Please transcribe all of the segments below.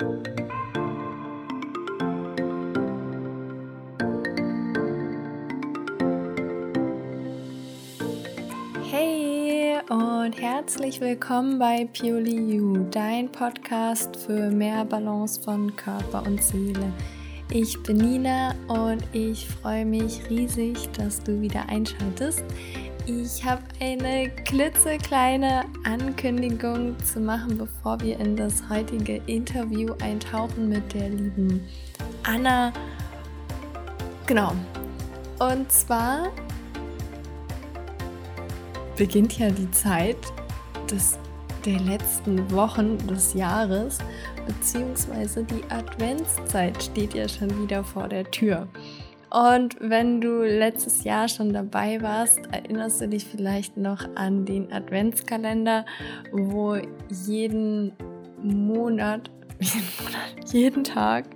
Hey und herzlich willkommen bei Purely You, dein Podcast für mehr Balance von Körper und Seele. Ich bin Nina und ich freue mich riesig, dass du wieder einschaltest. Ich habe eine klitzekleine Ankündigung zu machen, bevor wir in das heutige Interview eintauchen mit der lieben Anna. Genau. Und zwar beginnt ja die Zeit des, der letzten Wochen des Jahres, beziehungsweise die Adventszeit steht ja schon wieder vor der Tür. Und wenn du letztes Jahr schon dabei warst, erinnerst du dich vielleicht noch an den Adventskalender, wo jeden Monat, jeden Tag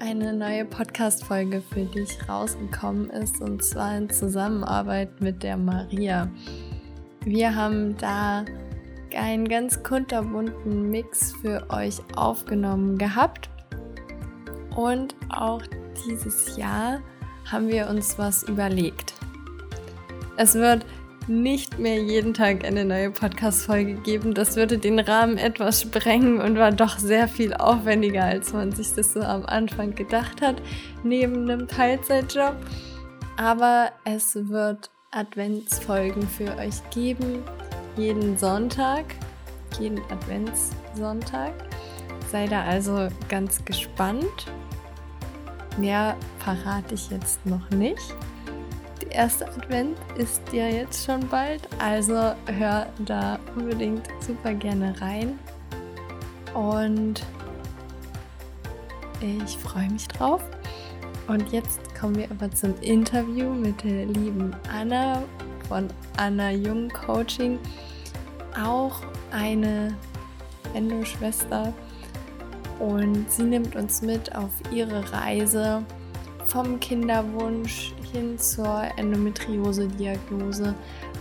eine neue Podcast-Folge für dich rausgekommen ist und zwar in Zusammenarbeit mit der Maria. Wir haben da einen ganz kunterbunten Mix für euch aufgenommen gehabt und auch dieses Jahr haben wir uns was überlegt. Es wird nicht mehr jeden Tag eine neue Podcast-Folge geben. Das würde den Rahmen etwas sprengen und war doch sehr viel aufwendiger, als man sich das so am Anfang gedacht hat, neben einem Teilzeitjob. Aber es wird Adventsfolgen für euch geben, jeden Sonntag, jeden Adventssonntag. Sei da also ganz gespannt. Mehr verrate ich jetzt noch nicht der erste Advent ist ja jetzt schon bald, also hör da unbedingt super gerne rein. Und ich freue mich drauf. Und jetzt kommen wir aber zum Interview mit der lieben Anna von Anna Jung Coaching. Auch eine Endo-Schwester. Und sie nimmt uns mit auf ihre Reise vom Kinderwunsch hin zur Endometriose-Diagnose,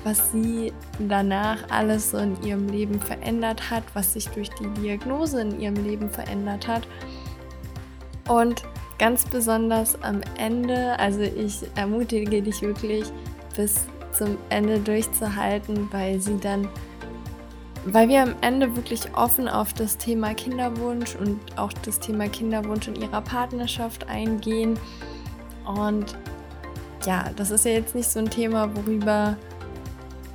was sie danach alles so in ihrem Leben verändert hat, was sich durch die Diagnose in ihrem Leben verändert hat. Und ganz besonders am Ende, also ich ermutige dich wirklich bis zum Ende durchzuhalten, weil sie dann, weil wir am Ende wirklich offen auf das Thema Kinderwunsch und auch das Thema Kinderwunsch in ihrer Partnerschaft eingehen und ja, das ist ja jetzt nicht so ein Thema, worüber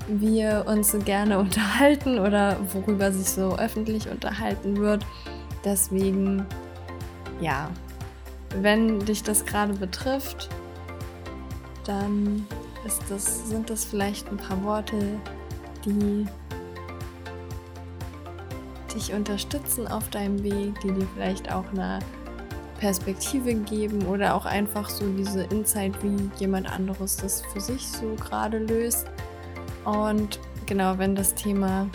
wir uns so gerne unterhalten oder worüber sich so öffentlich unterhalten wird. Deswegen, ja, wenn dich das gerade betrifft, dann das, sind das vielleicht ein paar Worte, die dich unterstützen auf deinem Weg, die dir vielleicht auch eine Perspektive geben oder auch einfach so diese Insight, wie jemand anderes das für sich so gerade löst. Und genau, wenn das Thema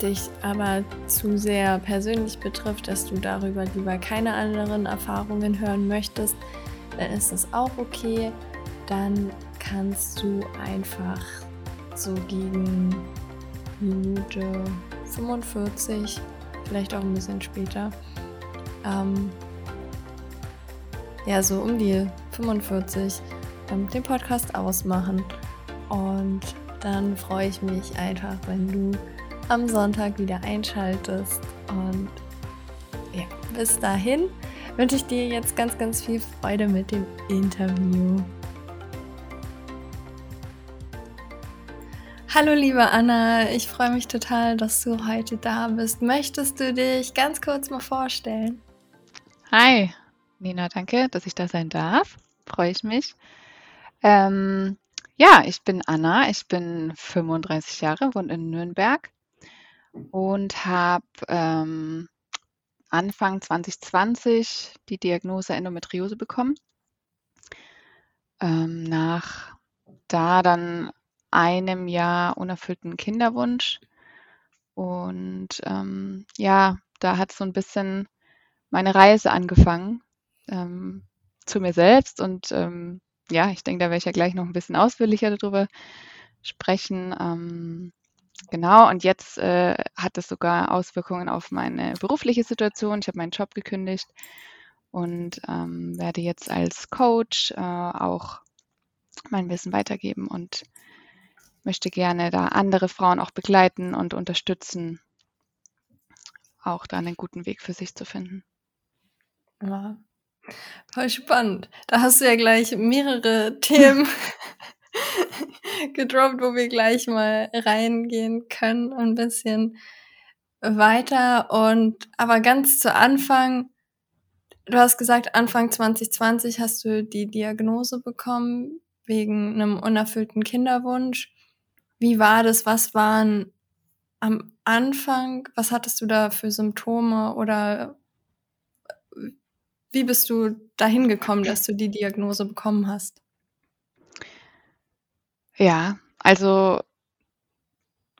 dich aber zu sehr persönlich betrifft, dass du darüber lieber keine anderen Erfahrungen hören möchtest, dann ist das auch okay. Dann kannst du einfach so gegen Minute 45, vielleicht auch ein bisschen später, ähm, ja, so um die 45 ähm, den Podcast ausmachen. Und dann freue ich mich einfach, wenn du am Sonntag wieder einschaltest. Und ja, bis dahin wünsche ich dir jetzt ganz, ganz viel Freude mit dem Interview. Hallo liebe Anna, ich freue mich total, dass du heute da bist. Möchtest du dich ganz kurz mal vorstellen? Hi, Nina, danke, dass ich da sein darf. Freue ich mich. Ähm, ja, ich bin Anna, ich bin 35 Jahre, wohne in Nürnberg und habe ähm, Anfang 2020 die Diagnose Endometriose bekommen. Ähm, nach da dann einem Jahr unerfüllten Kinderwunsch. Und ähm, ja, da hat so ein bisschen meine Reise angefangen ähm, zu mir selbst. Und ähm, ja, ich denke, da werde ich ja gleich noch ein bisschen ausführlicher darüber sprechen. Ähm, genau, und jetzt äh, hat es sogar Auswirkungen auf meine berufliche Situation. Ich habe meinen Job gekündigt und ähm, werde jetzt als Coach äh, auch mein Wissen weitergeben und möchte gerne da andere Frauen auch begleiten und unterstützen, auch da einen guten Weg für sich zu finden. Ja, voll spannend. Da hast du ja gleich mehrere Themen gedroppt, wo wir gleich mal reingehen können, ein bisschen weiter. Und aber ganz zu Anfang, du hast gesagt, Anfang 2020 hast du die Diagnose bekommen wegen einem unerfüllten Kinderwunsch. Wie war das? Was waren am Anfang, was hattest du da für Symptome oder wie bist du dahin gekommen, dass du die Diagnose bekommen hast? Ja, also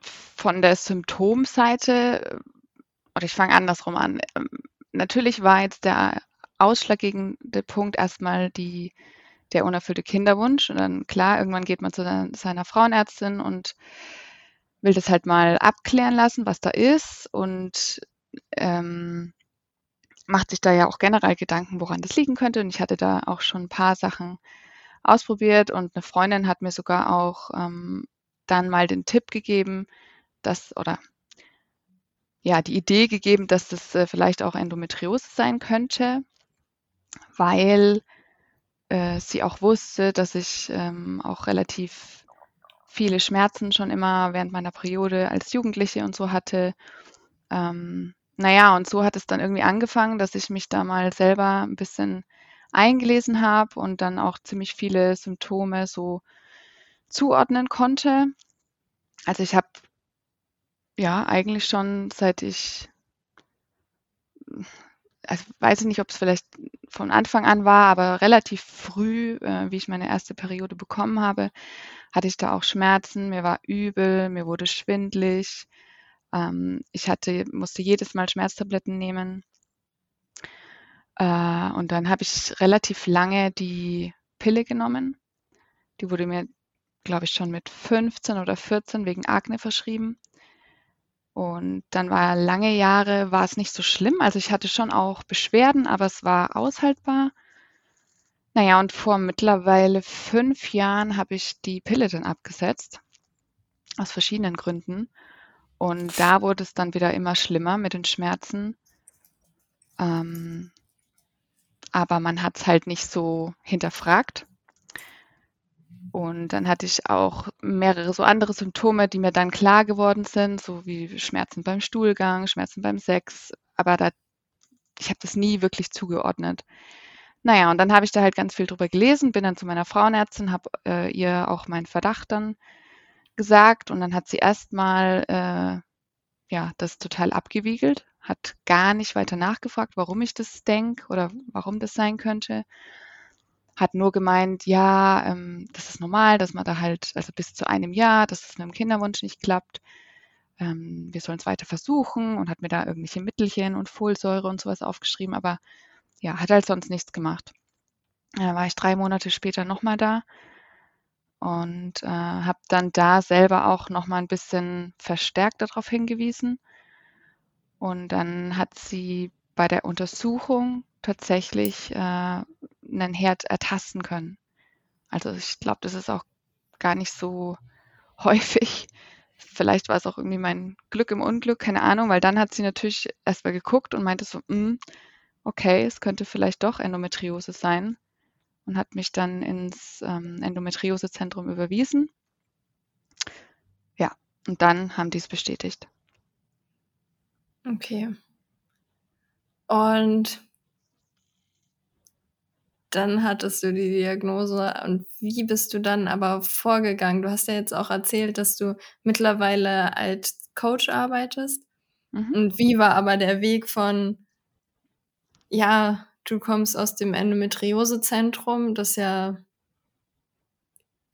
von der Symptomseite, oder ich fange andersrum an. Ähm, natürlich war jetzt der ausschlaggebende Punkt erstmal die, der unerfüllte Kinderwunsch. Und dann klar, irgendwann geht man zu seiner Frauenärztin und will das halt mal abklären lassen, was da ist und ähm, macht sich da ja auch generell Gedanken, woran das liegen könnte. Und ich hatte da auch schon ein paar Sachen ausprobiert und eine Freundin hat mir sogar auch ähm, dann mal den Tipp gegeben, dass oder ja, die Idee gegeben, dass das äh, vielleicht auch Endometriose sein könnte, weil äh, sie auch wusste, dass ich ähm, auch relativ viele Schmerzen schon immer während meiner Periode als Jugendliche und so hatte. Ähm, naja, und so hat es dann irgendwie angefangen, dass ich mich da mal selber ein bisschen eingelesen habe und dann auch ziemlich viele Symptome so zuordnen konnte. Also ich habe ja eigentlich schon seit ich, also weiß ich nicht, ob es vielleicht von Anfang an war, aber relativ früh, äh, wie ich meine erste Periode bekommen habe, hatte ich da auch Schmerzen, mir war übel, mir wurde schwindlig. Ähm, ich hatte, musste jedes Mal Schmerztabletten nehmen. Äh, und dann habe ich relativ lange die Pille genommen. Die wurde mir, glaube ich, schon mit 15 oder 14 wegen Akne verschrieben. Und dann war lange Jahre, war es nicht so schlimm. Also ich hatte schon auch Beschwerden, aber es war aushaltbar. Naja, und vor mittlerweile fünf Jahren habe ich die Pille dann abgesetzt. Aus verschiedenen Gründen. Und da wurde es dann wieder immer schlimmer mit den Schmerzen. Ähm, aber man hat es halt nicht so hinterfragt. Und dann hatte ich auch mehrere so andere Symptome, die mir dann klar geworden sind, so wie Schmerzen beim Stuhlgang, Schmerzen beim Sex. Aber da, ich habe das nie wirklich zugeordnet. Naja, und dann habe ich da halt ganz viel drüber gelesen, bin dann zu meiner Frauenärztin, habe äh, ihr auch meinen Verdacht dann gesagt und dann hat sie erstmal äh, ja, das total abgewiegelt, hat gar nicht weiter nachgefragt, warum ich das denke oder warum das sein könnte. Hat nur gemeint, ja, ähm, das ist normal, dass man da halt, also bis zu einem Jahr, dass es mit dem Kinderwunsch nicht klappt. Ähm, wir sollen es weiter versuchen und hat mir da irgendwelche Mittelchen und Folsäure und sowas aufgeschrieben, aber ja, hat halt sonst nichts gemacht. Da war ich drei Monate später nochmal da und äh, habe dann da selber auch noch mal ein bisschen verstärkt darauf hingewiesen. Und dann hat sie bei der Untersuchung tatsächlich äh, einen Herd ertasten können. Also ich glaube, das ist auch gar nicht so häufig. Vielleicht war es auch irgendwie mein Glück im Unglück, keine Ahnung, weil dann hat sie natürlich erstmal geguckt und meinte so, mm, okay, es könnte vielleicht doch Endometriose sein und hat mich dann ins ähm, Endometriosezentrum überwiesen. Ja, und dann haben die es bestätigt. Okay. Und dann hattest du die Diagnose und wie bist du dann aber vorgegangen? Du hast ja jetzt auch erzählt, dass du mittlerweile als Coach arbeitest. Mhm. Und wie war aber der Weg von, ja, du kommst aus dem Endometriosezentrum, das ja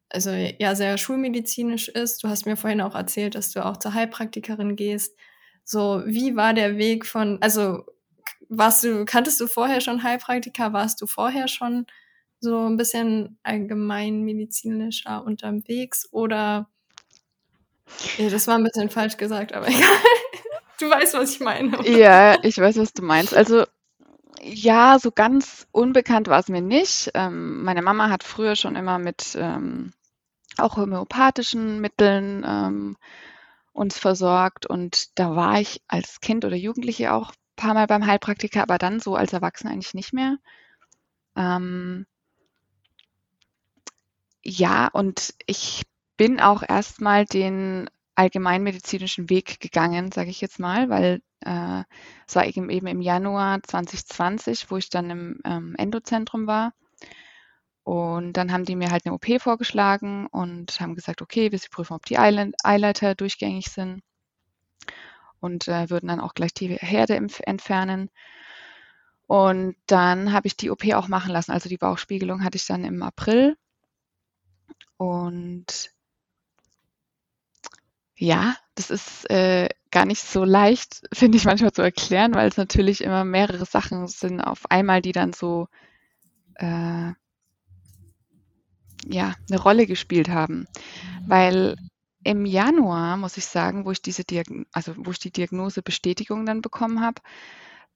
also ja sehr schulmedizinisch ist. Du hast mir vorhin auch erzählt, dass du auch zur Heilpraktikerin gehst. So, wie war der Weg von, also warst du, kanntest du vorher schon Heilpraktiker? Warst du vorher schon so ein bisschen allgemeinmedizinischer unterwegs oder Ja, das war ein bisschen falsch gesagt, aber egal. Du weißt, was ich meine. Ja, ich weiß, was du meinst. Also ja, so ganz unbekannt war es mir nicht. Ähm, meine Mama hat früher schon immer mit ähm, auch homöopathischen Mitteln ähm, uns versorgt und da war ich als Kind oder Jugendliche auch paar Mal beim Heilpraktiker, aber dann so als Erwachsene eigentlich nicht mehr. Ähm, ja, und ich bin auch erstmal den allgemeinmedizinischen Weg gegangen, sage ich jetzt mal, weil äh, es war eben, eben im Januar 2020, wo ich dann im ähm, Endozentrum war. Und dann haben die mir halt eine OP vorgeschlagen und haben gesagt, okay, wir prüfen, ob die Eileiter durchgängig sind und äh, würden dann auch gleich die Herde entfernen. Und dann habe ich die OP auch machen lassen. Also die Bauchspiegelung hatte ich dann im April. Und ja, das ist äh, gar nicht so leicht, finde ich manchmal zu erklären, weil es natürlich immer mehrere Sachen sind auf einmal, die dann so äh, ja, eine Rolle gespielt haben. Weil im Januar, muss ich sagen, wo ich diese Diagn also wo ich die Diagnosebestätigung dann bekommen habe,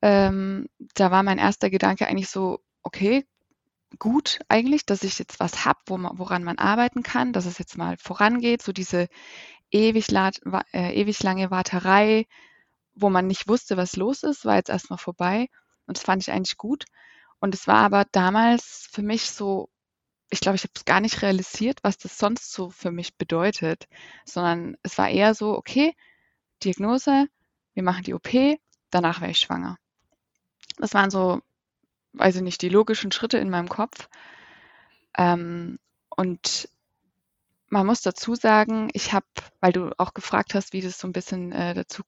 ähm, da war mein erster Gedanke eigentlich so: „Okay, gut eigentlich, dass ich jetzt was habe, wo woran man arbeiten kann, dass es jetzt mal vorangeht.“ So diese ewig äh, ewig lange Warterei, wo man nicht wusste, was los ist, war jetzt erst mal vorbei und das fand ich eigentlich gut. Und es war aber damals für mich so ich glaube, ich habe es gar nicht realisiert, was das sonst so für mich bedeutet, sondern es war eher so: „Okay, Diagnose, wir machen die OP, danach wäre ich schwanger.“ Das waren so, weiß ich nicht, die logischen Schritte in meinem Kopf. Ähm, und man muss dazu sagen, ich habe weil du auch gefragt hast, wie das so ein bisschen, äh, dazu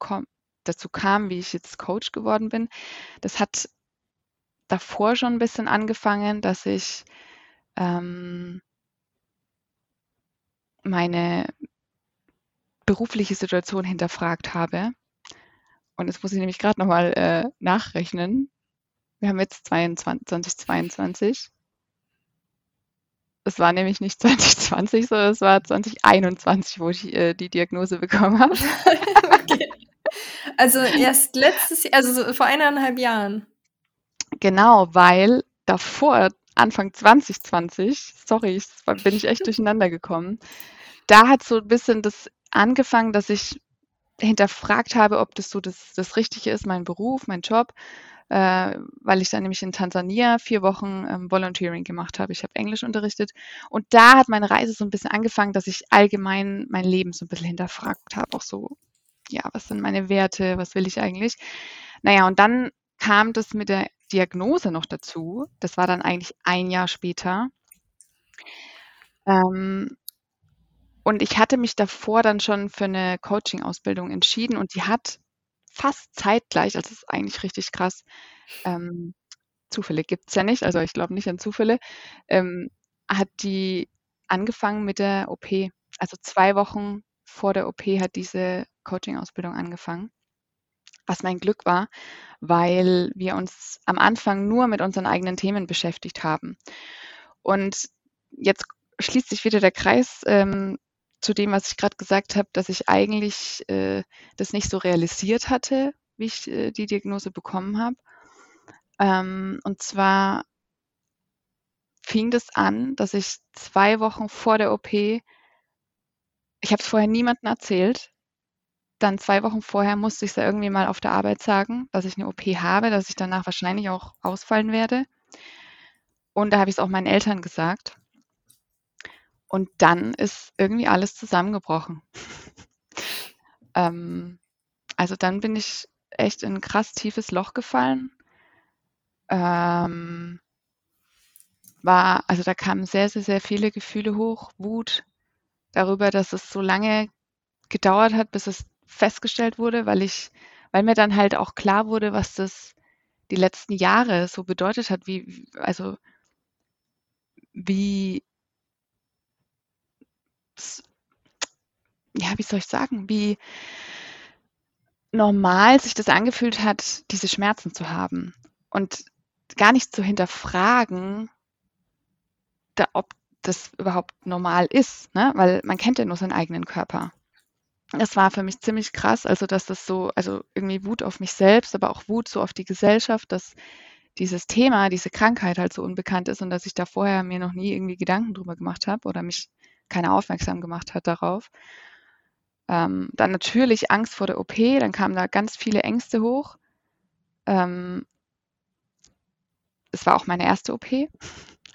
dazu kam, wie ich jetzt Coach geworden bin. Das hat davor schon ein bisschen angefangen, dass ich ähm, meine berufliche Situation hinterfragt habe. Und jetzt muss ich nämlich gerade nochmal äh, nachrechnen. Wir haben jetzt 22, 2022. Es war nämlich nicht 2020, sondern es war 2021, wo ich äh, die Diagnose bekommen habe. okay. Also erst letztes Jahr, also so vor eineinhalb Jahren. Genau, weil davor Anfang 2020, sorry, bin ich echt durcheinander gekommen. Da hat so ein bisschen das angefangen, dass ich hinterfragt habe, ob das so das, das Richtige ist, mein Beruf, mein Job, äh, weil ich dann nämlich in Tansania vier Wochen ähm, Volunteering gemacht habe. Ich habe Englisch unterrichtet und da hat meine Reise so ein bisschen angefangen, dass ich allgemein mein Leben so ein bisschen hinterfragt habe, auch so, ja, was sind meine Werte, was will ich eigentlich? Naja, und dann kam das mit der Diagnose noch dazu. Das war dann eigentlich ein Jahr später. Ähm, und ich hatte mich davor dann schon für eine Coaching-Ausbildung entschieden und die hat fast zeitgleich, also das ist eigentlich richtig krass, ähm, Zufälle gibt es ja nicht, also ich glaube nicht an Zufälle, ähm, hat die angefangen mit der OP. Also zwei Wochen vor der OP hat diese Coaching-Ausbildung angefangen was mein Glück war, weil wir uns am Anfang nur mit unseren eigenen Themen beschäftigt haben. Und jetzt schließt sich wieder der Kreis ähm, zu dem, was ich gerade gesagt habe, dass ich eigentlich äh, das nicht so realisiert hatte, wie ich äh, die Diagnose bekommen habe. Ähm, und zwar fing das an, dass ich zwei Wochen vor der OP, ich habe es vorher niemandem erzählt, dann zwei Wochen vorher musste ich es ja irgendwie mal auf der Arbeit sagen, dass ich eine OP habe, dass ich danach wahrscheinlich auch ausfallen werde. Und da habe ich es auch meinen Eltern gesagt. Und dann ist irgendwie alles zusammengebrochen. ähm, also dann bin ich echt in ein krass tiefes Loch gefallen. Ähm, war, also da kamen sehr, sehr, sehr viele Gefühle hoch. Wut darüber, dass es so lange gedauert hat, bis es festgestellt wurde, weil ich, weil mir dann halt auch klar wurde, was das die letzten Jahre so bedeutet hat, wie, also wie, ja, wie soll ich sagen, wie normal sich das angefühlt hat, diese Schmerzen zu haben und gar nicht zu hinterfragen, da, ob das überhaupt normal ist, ne? weil man kennt ja nur seinen eigenen Körper. Das war für mich ziemlich krass, also dass das so, also irgendwie Wut auf mich selbst, aber auch Wut so auf die Gesellschaft, dass dieses Thema, diese Krankheit halt so unbekannt ist und dass ich da vorher mir noch nie irgendwie Gedanken drüber gemacht habe oder mich keiner aufmerksam gemacht hat darauf. Ähm, dann natürlich Angst vor der OP, dann kamen da ganz viele Ängste hoch. Ähm, es war auch meine erste OP.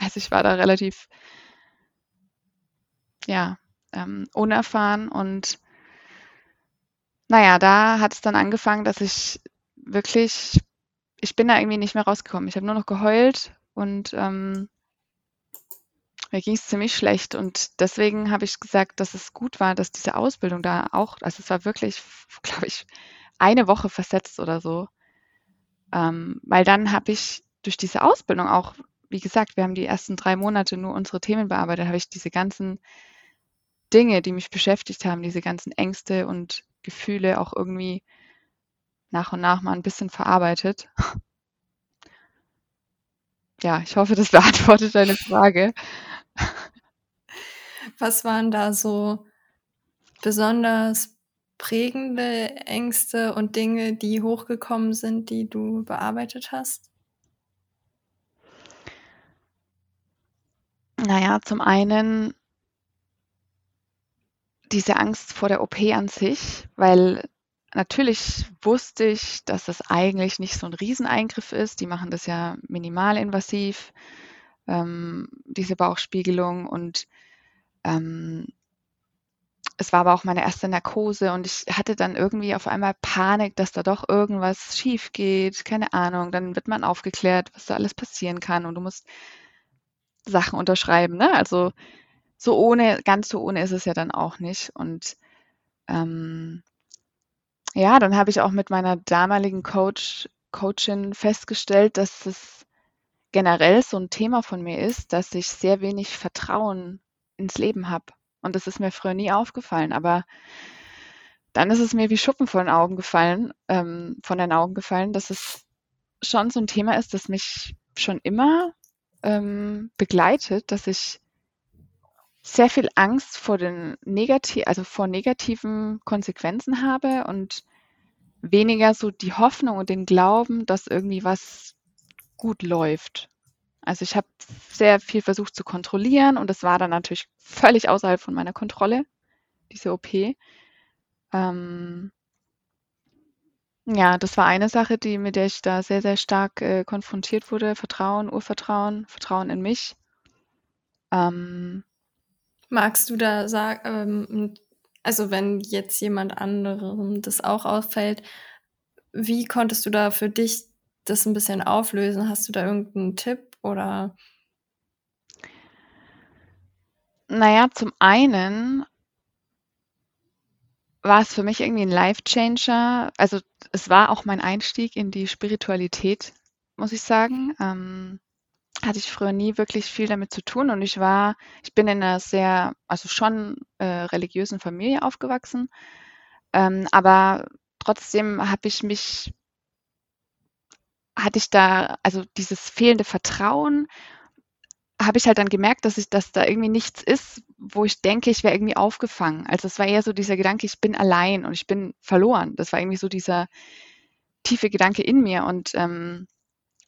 Also ich war da relativ, ja, ähm, unerfahren und naja, da hat es dann angefangen, dass ich wirklich, ich bin da irgendwie nicht mehr rausgekommen. Ich habe nur noch geheult und ähm, mir ging es ziemlich schlecht. Und deswegen habe ich gesagt, dass es gut war, dass diese Ausbildung da auch, also es war wirklich, glaube ich, eine Woche versetzt oder so. Ähm, weil dann habe ich durch diese Ausbildung auch, wie gesagt, wir haben die ersten drei Monate nur unsere Themen bearbeitet, habe ich diese ganzen Dinge, die mich beschäftigt haben, diese ganzen Ängste und Gefühle auch irgendwie nach und nach mal ein bisschen verarbeitet. Ja, ich hoffe, das beantwortet deine Frage. Was waren da so besonders prägende Ängste und Dinge, die hochgekommen sind, die du bearbeitet hast? Naja, zum einen diese Angst vor der OP an sich, weil natürlich wusste ich, dass das eigentlich nicht so ein Rieseneingriff ist. Die machen das ja minimalinvasiv, ähm, diese Bauchspiegelung. Und ähm, es war aber auch meine erste Narkose und ich hatte dann irgendwie auf einmal Panik, dass da doch irgendwas schief geht. Keine Ahnung. Dann wird man aufgeklärt, was da alles passieren kann und du musst Sachen unterschreiben. Ne? Also so ohne, ganz so ohne ist es ja dann auch nicht. Und ähm, ja, dann habe ich auch mit meiner damaligen Coach, Coachin festgestellt, dass es generell so ein Thema von mir ist, dass ich sehr wenig Vertrauen ins Leben habe. Und das ist mir früher nie aufgefallen. Aber dann ist es mir wie Schuppen von den Augen gefallen, ähm, von den Augen gefallen, dass es schon so ein Thema ist, das mich schon immer ähm, begleitet, dass ich sehr viel Angst vor den negati also vor negativen Konsequenzen habe und weniger so die Hoffnung und den Glauben, dass irgendwie was gut läuft. Also ich habe sehr viel versucht zu kontrollieren und das war dann natürlich völlig außerhalb von meiner Kontrolle, diese OP. Ähm, ja, das war eine Sache, die, mit der ich da sehr, sehr stark äh, konfrontiert wurde. Vertrauen, Urvertrauen, Vertrauen in mich. Ähm, Magst du da sagen, ähm, also wenn jetzt jemand anderem das auch auffällt, wie konntest du da für dich das ein bisschen auflösen? Hast du da irgendeinen Tipp oder? Naja, zum einen war es für mich irgendwie ein Life-Changer. Also es war auch mein Einstieg in die Spiritualität, muss ich sagen. Ähm, hatte ich früher nie wirklich viel damit zu tun und ich war, ich bin in einer sehr, also schon äh, religiösen Familie aufgewachsen, ähm, aber trotzdem habe ich mich, hatte ich da, also dieses fehlende Vertrauen, habe ich halt dann gemerkt, dass ich, dass da irgendwie nichts ist, wo ich denke, ich wäre irgendwie aufgefangen. Also es war eher so dieser Gedanke, ich bin allein und ich bin verloren. Das war irgendwie so dieser tiefe Gedanke in mir und ähm,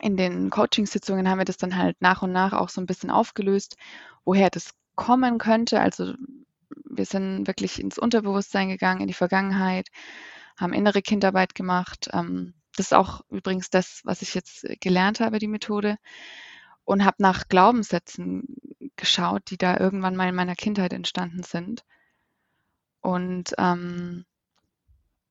in den Coachingsitzungen haben wir das dann halt nach und nach auch so ein bisschen aufgelöst, woher das kommen könnte. Also wir sind wirklich ins Unterbewusstsein gegangen, in die Vergangenheit, haben innere Kindarbeit gemacht. Ähm, das ist auch übrigens das, was ich jetzt gelernt habe, die Methode. Und habe nach Glaubenssätzen geschaut, die da irgendwann mal in meiner Kindheit entstanden sind. Und ähm,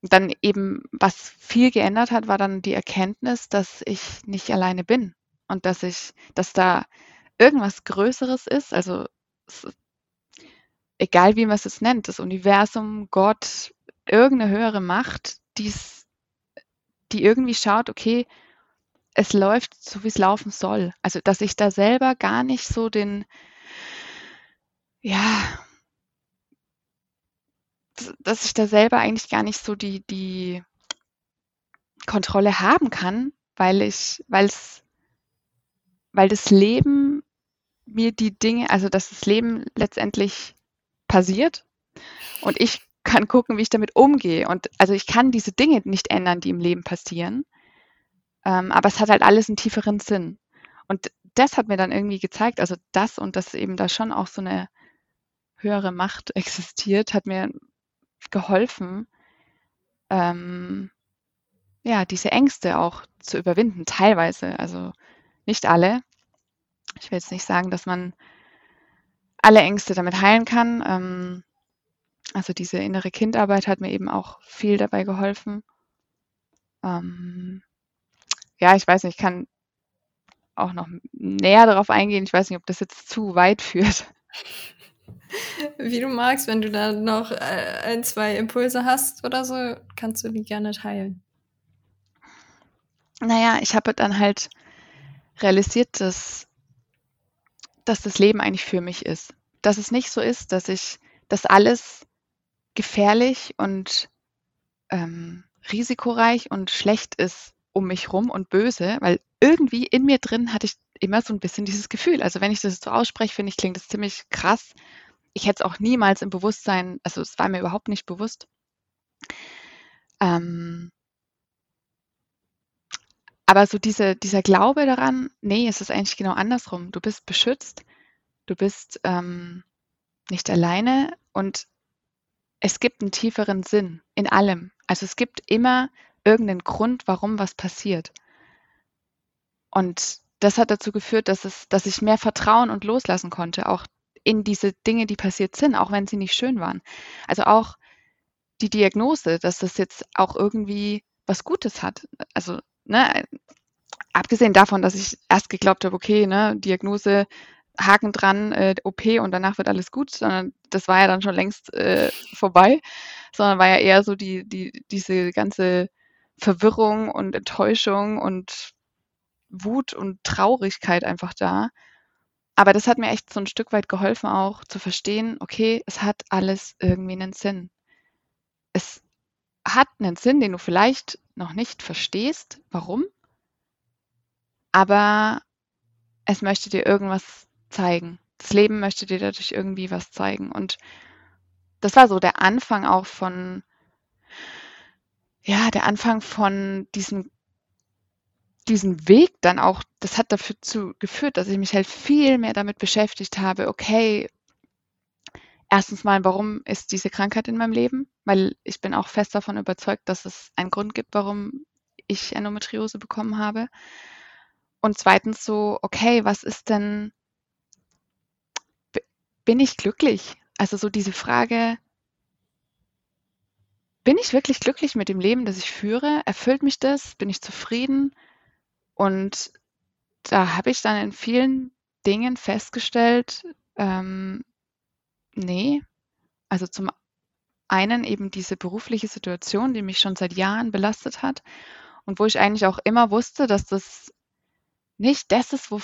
dann eben, was viel geändert hat, war dann die Erkenntnis, dass ich nicht alleine bin und dass ich, dass da irgendwas Größeres ist, also egal wie man es jetzt nennt, das Universum, Gott, irgendeine höhere Macht, die's, die irgendwie schaut, okay, es läuft so, wie es laufen soll. Also, dass ich da selber gar nicht so den, ja, dass ich da selber eigentlich gar nicht so die, die Kontrolle haben kann, weil ich, weil es, weil das Leben mir die Dinge, also dass das Leben letztendlich passiert und ich kann gucken, wie ich damit umgehe. Und also ich kann diese Dinge nicht ändern, die im Leben passieren. Ähm, aber es hat halt alles einen tieferen Sinn. Und das hat mir dann irgendwie gezeigt, also das und dass eben da schon auch so eine höhere Macht existiert, hat mir geholfen, ähm, ja, diese Ängste auch zu überwinden, teilweise. Also nicht alle. Ich will jetzt nicht sagen, dass man alle Ängste damit heilen kann. Ähm, also diese innere Kindarbeit hat mir eben auch viel dabei geholfen. Ähm, ja, ich weiß nicht, ich kann auch noch näher darauf eingehen. Ich weiß nicht, ob das jetzt zu weit führt. Wie du magst, wenn du da noch äh, ein, zwei Impulse hast oder so, kannst du die gerne teilen. Naja, ich habe dann halt realisiert, dass, dass das Leben eigentlich für mich ist. Dass es nicht so ist, dass ich das alles gefährlich und ähm, risikoreich und schlecht ist um mich rum und böse, weil irgendwie in mir drin hatte ich immer so ein bisschen dieses Gefühl. Also wenn ich das so ausspreche, finde ich, klingt das ziemlich krass. Ich hätte es auch niemals im Bewusstsein, also es war mir überhaupt nicht bewusst. Ähm, aber so diese, dieser Glaube daran, nee, es ist eigentlich genau andersrum. Du bist beschützt, du bist ähm, nicht alleine und es gibt einen tieferen Sinn in allem. Also es gibt immer irgendeinen Grund, warum was passiert. Und das hat dazu geführt, dass, es, dass ich mehr vertrauen und loslassen konnte, auch in diese Dinge, die passiert sind, auch wenn sie nicht schön waren. Also auch die Diagnose, dass das jetzt auch irgendwie was Gutes hat. Also, ne, abgesehen davon, dass ich erst geglaubt habe, okay, ne, Diagnose, Haken dran, äh, OP und danach wird alles gut, sondern das war ja dann schon längst äh, vorbei, sondern war ja eher so die, die, diese ganze Verwirrung und Enttäuschung und Wut und Traurigkeit einfach da. Aber das hat mir echt so ein Stück weit geholfen, auch zu verstehen, okay, es hat alles irgendwie einen Sinn. Es hat einen Sinn, den du vielleicht noch nicht verstehst, warum, aber es möchte dir irgendwas zeigen. Das Leben möchte dir dadurch irgendwie was zeigen. Und das war so der Anfang auch von, ja, der Anfang von diesem, diesem Weg dann auch, das hat dafür zu, geführt, dass ich mich halt viel mehr damit beschäftigt habe, okay, erstens mal, warum ist diese Krankheit in meinem Leben? Weil ich bin auch fest davon überzeugt, dass es einen Grund gibt, warum ich Endometriose bekommen habe. Und zweitens so, okay, was ist denn, bin ich glücklich? Also so diese Frage, bin ich wirklich glücklich mit dem Leben, das ich führe? Erfüllt mich das? Bin ich zufrieden? Und da habe ich dann in vielen Dingen festgestellt, ähm, nee. Also zum einen eben diese berufliche Situation, die mich schon seit Jahren belastet hat und wo ich eigentlich auch immer wusste, dass das nicht das ist, wo,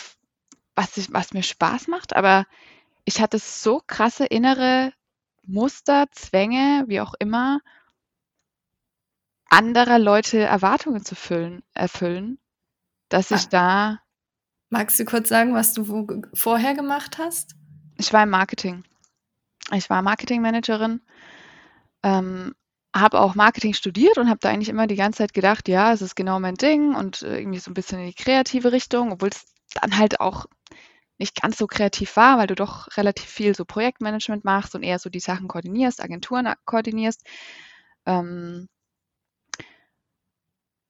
was, ich, was mir Spaß macht, aber ich hatte so krasse innere Muster, Zwänge, wie auch immer, anderer Leute Erwartungen zu füllen, erfüllen, dass ich ah. da. Magst du kurz sagen, was du vorher gemacht hast? Ich war im Marketing. Ich war Marketingmanagerin, ähm, habe auch Marketing studiert und habe da eigentlich immer die ganze Zeit gedacht, ja, es ist genau mein Ding und äh, irgendwie so ein bisschen in die kreative Richtung, obwohl es dann halt auch nicht ganz so kreativ war, weil du doch relativ viel so Projektmanagement machst und eher so die Sachen koordinierst, Agenturen koordinierst. Ähm,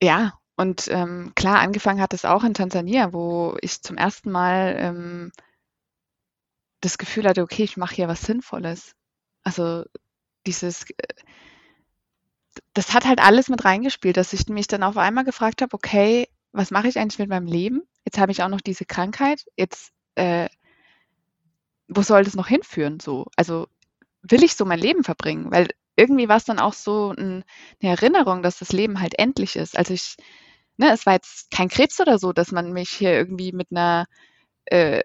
ja, und ähm, klar, angefangen hat es auch in Tansania, wo ich zum ersten Mal ähm, das Gefühl hatte, okay, ich mache hier was Sinnvolles. Also dieses, äh, das hat halt alles mit reingespielt, dass ich mich dann auf einmal gefragt habe, okay, was mache ich eigentlich mit meinem Leben? Jetzt habe ich auch noch diese Krankheit. Jetzt, äh, wo soll das noch hinführen? So, also will ich so mein Leben verbringen? Weil irgendwie war es dann auch so ein, eine Erinnerung, dass das Leben halt endlich ist. Also ich, ne, es war jetzt kein Krebs oder so, dass man mich hier irgendwie mit einer äh,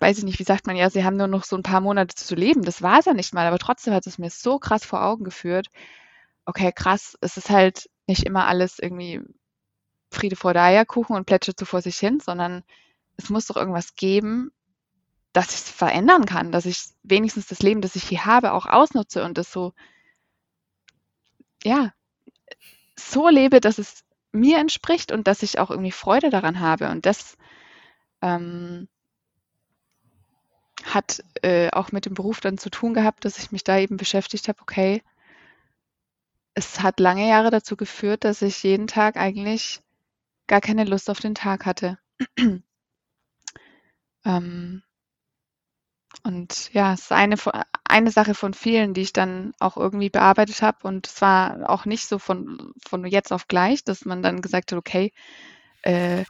weiß ich nicht, wie sagt man ja, sie haben nur noch so ein paar Monate zu leben. Das war es ja nicht mal, aber trotzdem hat es mir so krass vor Augen geführt. Okay, krass, es ist halt nicht immer alles irgendwie Friede vor der Eierkuchen und plätschert so vor sich hin, sondern es muss doch irgendwas geben, dass ich es verändern kann, dass ich wenigstens das Leben, das ich hier habe, auch ausnutze und das so, ja, so lebe, dass es mir entspricht und dass ich auch irgendwie Freude daran habe. Und das ähm, hat äh, auch mit dem Beruf dann zu tun gehabt, dass ich mich da eben beschäftigt habe, okay, es hat lange Jahre dazu geführt, dass ich jeden Tag eigentlich gar keine Lust auf den Tag hatte. ähm, und ja, es ist eine, eine Sache von vielen, die ich dann auch irgendwie bearbeitet habe. Und es war auch nicht so von, von jetzt auf gleich, dass man dann gesagt hat, okay, äh,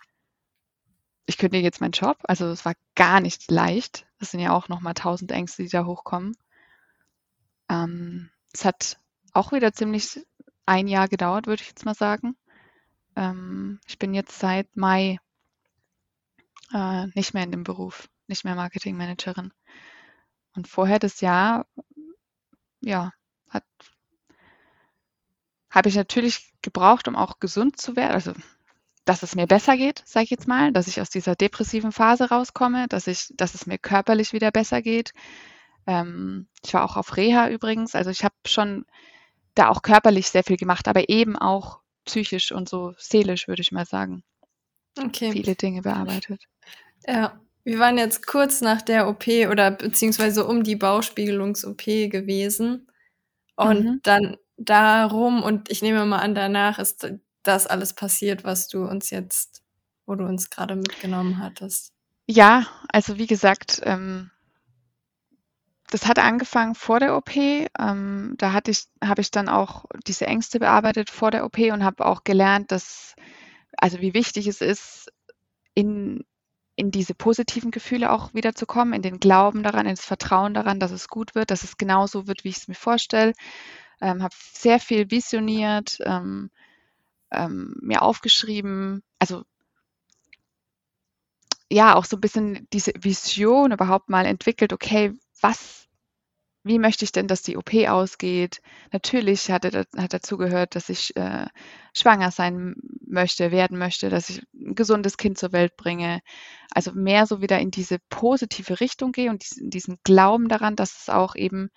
ich kündige jetzt meinen Job. Also es war gar nicht leicht. Das sind ja auch nochmal tausend Ängste, die da hochkommen. Ähm, es hat auch wieder ziemlich ein Jahr gedauert, würde ich jetzt mal sagen. Ähm, ich bin jetzt seit Mai äh, nicht mehr in dem Beruf, nicht mehr Marketingmanagerin. Und vorher das Jahr, ja, hat habe ich natürlich gebraucht, um auch gesund zu werden. Also dass es mir besser geht, sage ich jetzt mal, dass ich aus dieser depressiven Phase rauskomme, dass ich, dass es mir körperlich wieder besser geht. Ähm, ich war auch auf Reha übrigens, also ich habe schon da auch körperlich sehr viel gemacht, aber eben auch psychisch und so seelisch, würde ich mal sagen. Okay. Viele Dinge bearbeitet. Ja, wir waren jetzt kurz nach der OP oder beziehungsweise um die Bauchspiegelungs-OP gewesen. Und mhm. dann darum, und ich nehme mal an, danach ist das alles passiert, was du uns jetzt, wo du uns gerade mitgenommen hattest? Ja, also wie gesagt, ähm, das hat angefangen vor der OP. Ähm, da hatte ich, habe ich dann auch diese Ängste bearbeitet vor der OP und habe auch gelernt, dass, also wie wichtig es ist, in, in diese positiven Gefühle auch wiederzukommen, in den Glauben daran, in das Vertrauen daran, dass es gut wird, dass es genauso wird, wie ich es mir vorstelle. Ähm, habe sehr viel visioniert, ähm, ähm, mir aufgeschrieben, also ja, auch so ein bisschen diese Vision überhaupt mal entwickelt, okay, was, wie möchte ich denn, dass die OP ausgeht? Natürlich hatte, hat dazu gehört, dass ich äh, schwanger sein möchte, werden möchte, dass ich ein gesundes Kind zur Welt bringe. Also mehr so wieder in diese positive Richtung gehe und diesen, diesen Glauben daran, dass es auch eben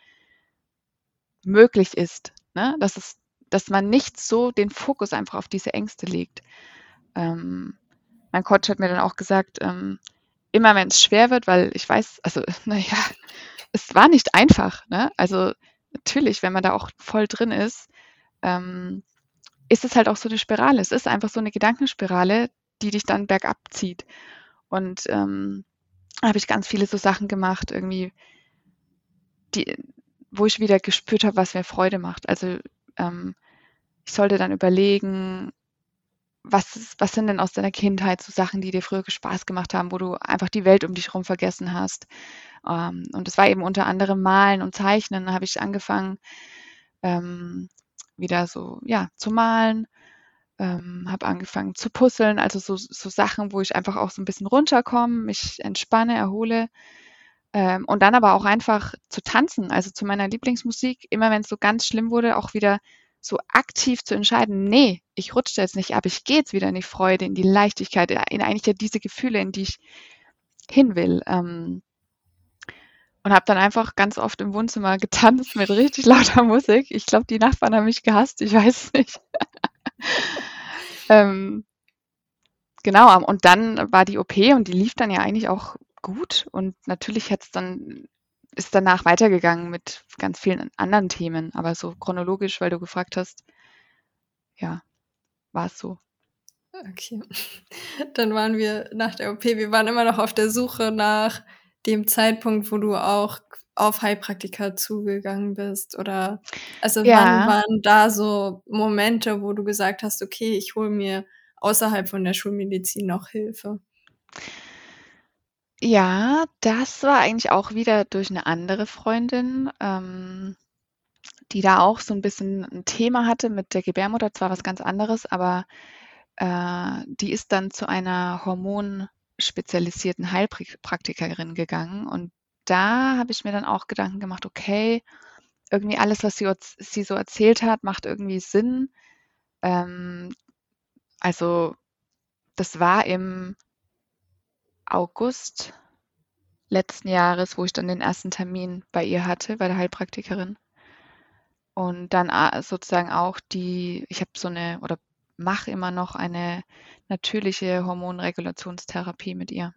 möglich ist, ne? dass es dass man nicht so den Fokus einfach auf diese Ängste legt. Ähm, mein Coach hat mir dann auch gesagt, ähm, immer wenn es schwer wird, weil ich weiß, also naja, es war nicht einfach. Ne? Also natürlich, wenn man da auch voll drin ist, ähm, ist es halt auch so eine Spirale. Es ist einfach so eine Gedankenspirale, die dich dann bergab zieht. Und ähm, habe ich ganz viele so Sachen gemacht, irgendwie, die, wo ich wieder gespürt habe, was mir Freude macht. Also ähm, ich sollte dann überlegen, was, ist, was sind denn aus deiner Kindheit so Sachen, die dir früher Spaß gemacht haben, wo du einfach die Welt um dich herum vergessen hast. Ähm, und es war eben unter anderem Malen und Zeichnen. Da habe ich angefangen, ähm, wieder so, ja, zu malen. Ähm, habe angefangen zu puzzeln, also so, so Sachen, wo ich einfach auch so ein bisschen runterkomme, mich entspanne, erhole. Ähm, und dann aber auch einfach zu tanzen, also zu meiner Lieblingsmusik, immer wenn es so ganz schlimm wurde, auch wieder so aktiv zu entscheiden, nee, ich rutsche jetzt nicht ab, ich gehe jetzt wieder in die Freude, in die Leichtigkeit, in eigentlich ja diese Gefühle, in die ich hin will. Ähm, und habe dann einfach ganz oft im Wohnzimmer getanzt mit richtig lauter Musik. Ich glaube, die Nachbarn haben mich gehasst, ich weiß nicht. ähm, genau, und dann war die OP und die lief dann ja eigentlich auch gut. Und natürlich hat es dann ist danach weitergegangen mit ganz vielen anderen Themen, aber so chronologisch, weil du gefragt hast, ja, war es so. Okay. Dann waren wir nach der OP, wir waren immer noch auf der Suche nach dem Zeitpunkt, wo du auch auf Heilpraktiker zugegangen bist oder also ja. wann waren da so Momente, wo du gesagt hast, okay, ich hole mir außerhalb von der Schulmedizin noch Hilfe? Ja, das war eigentlich auch wieder durch eine andere Freundin, ähm, die da auch so ein bisschen ein Thema hatte mit der Gebärmutter, zwar was ganz anderes, aber, äh, die ist dann zu einer hormonspezialisierten Heilpraktikerin gegangen und da habe ich mir dann auch Gedanken gemacht: „Okay, irgendwie alles, was sie sie so erzählt hat, macht irgendwie Sinn.“ Ähm, also, das war im August letzten Jahres, wo ich dann den ersten Termin bei ihr hatte, bei der Heilpraktikerin. Und dann a sozusagen auch die ich habe so eine oder mache immer noch eine natürliche Hormonregulationstherapie mit ihr.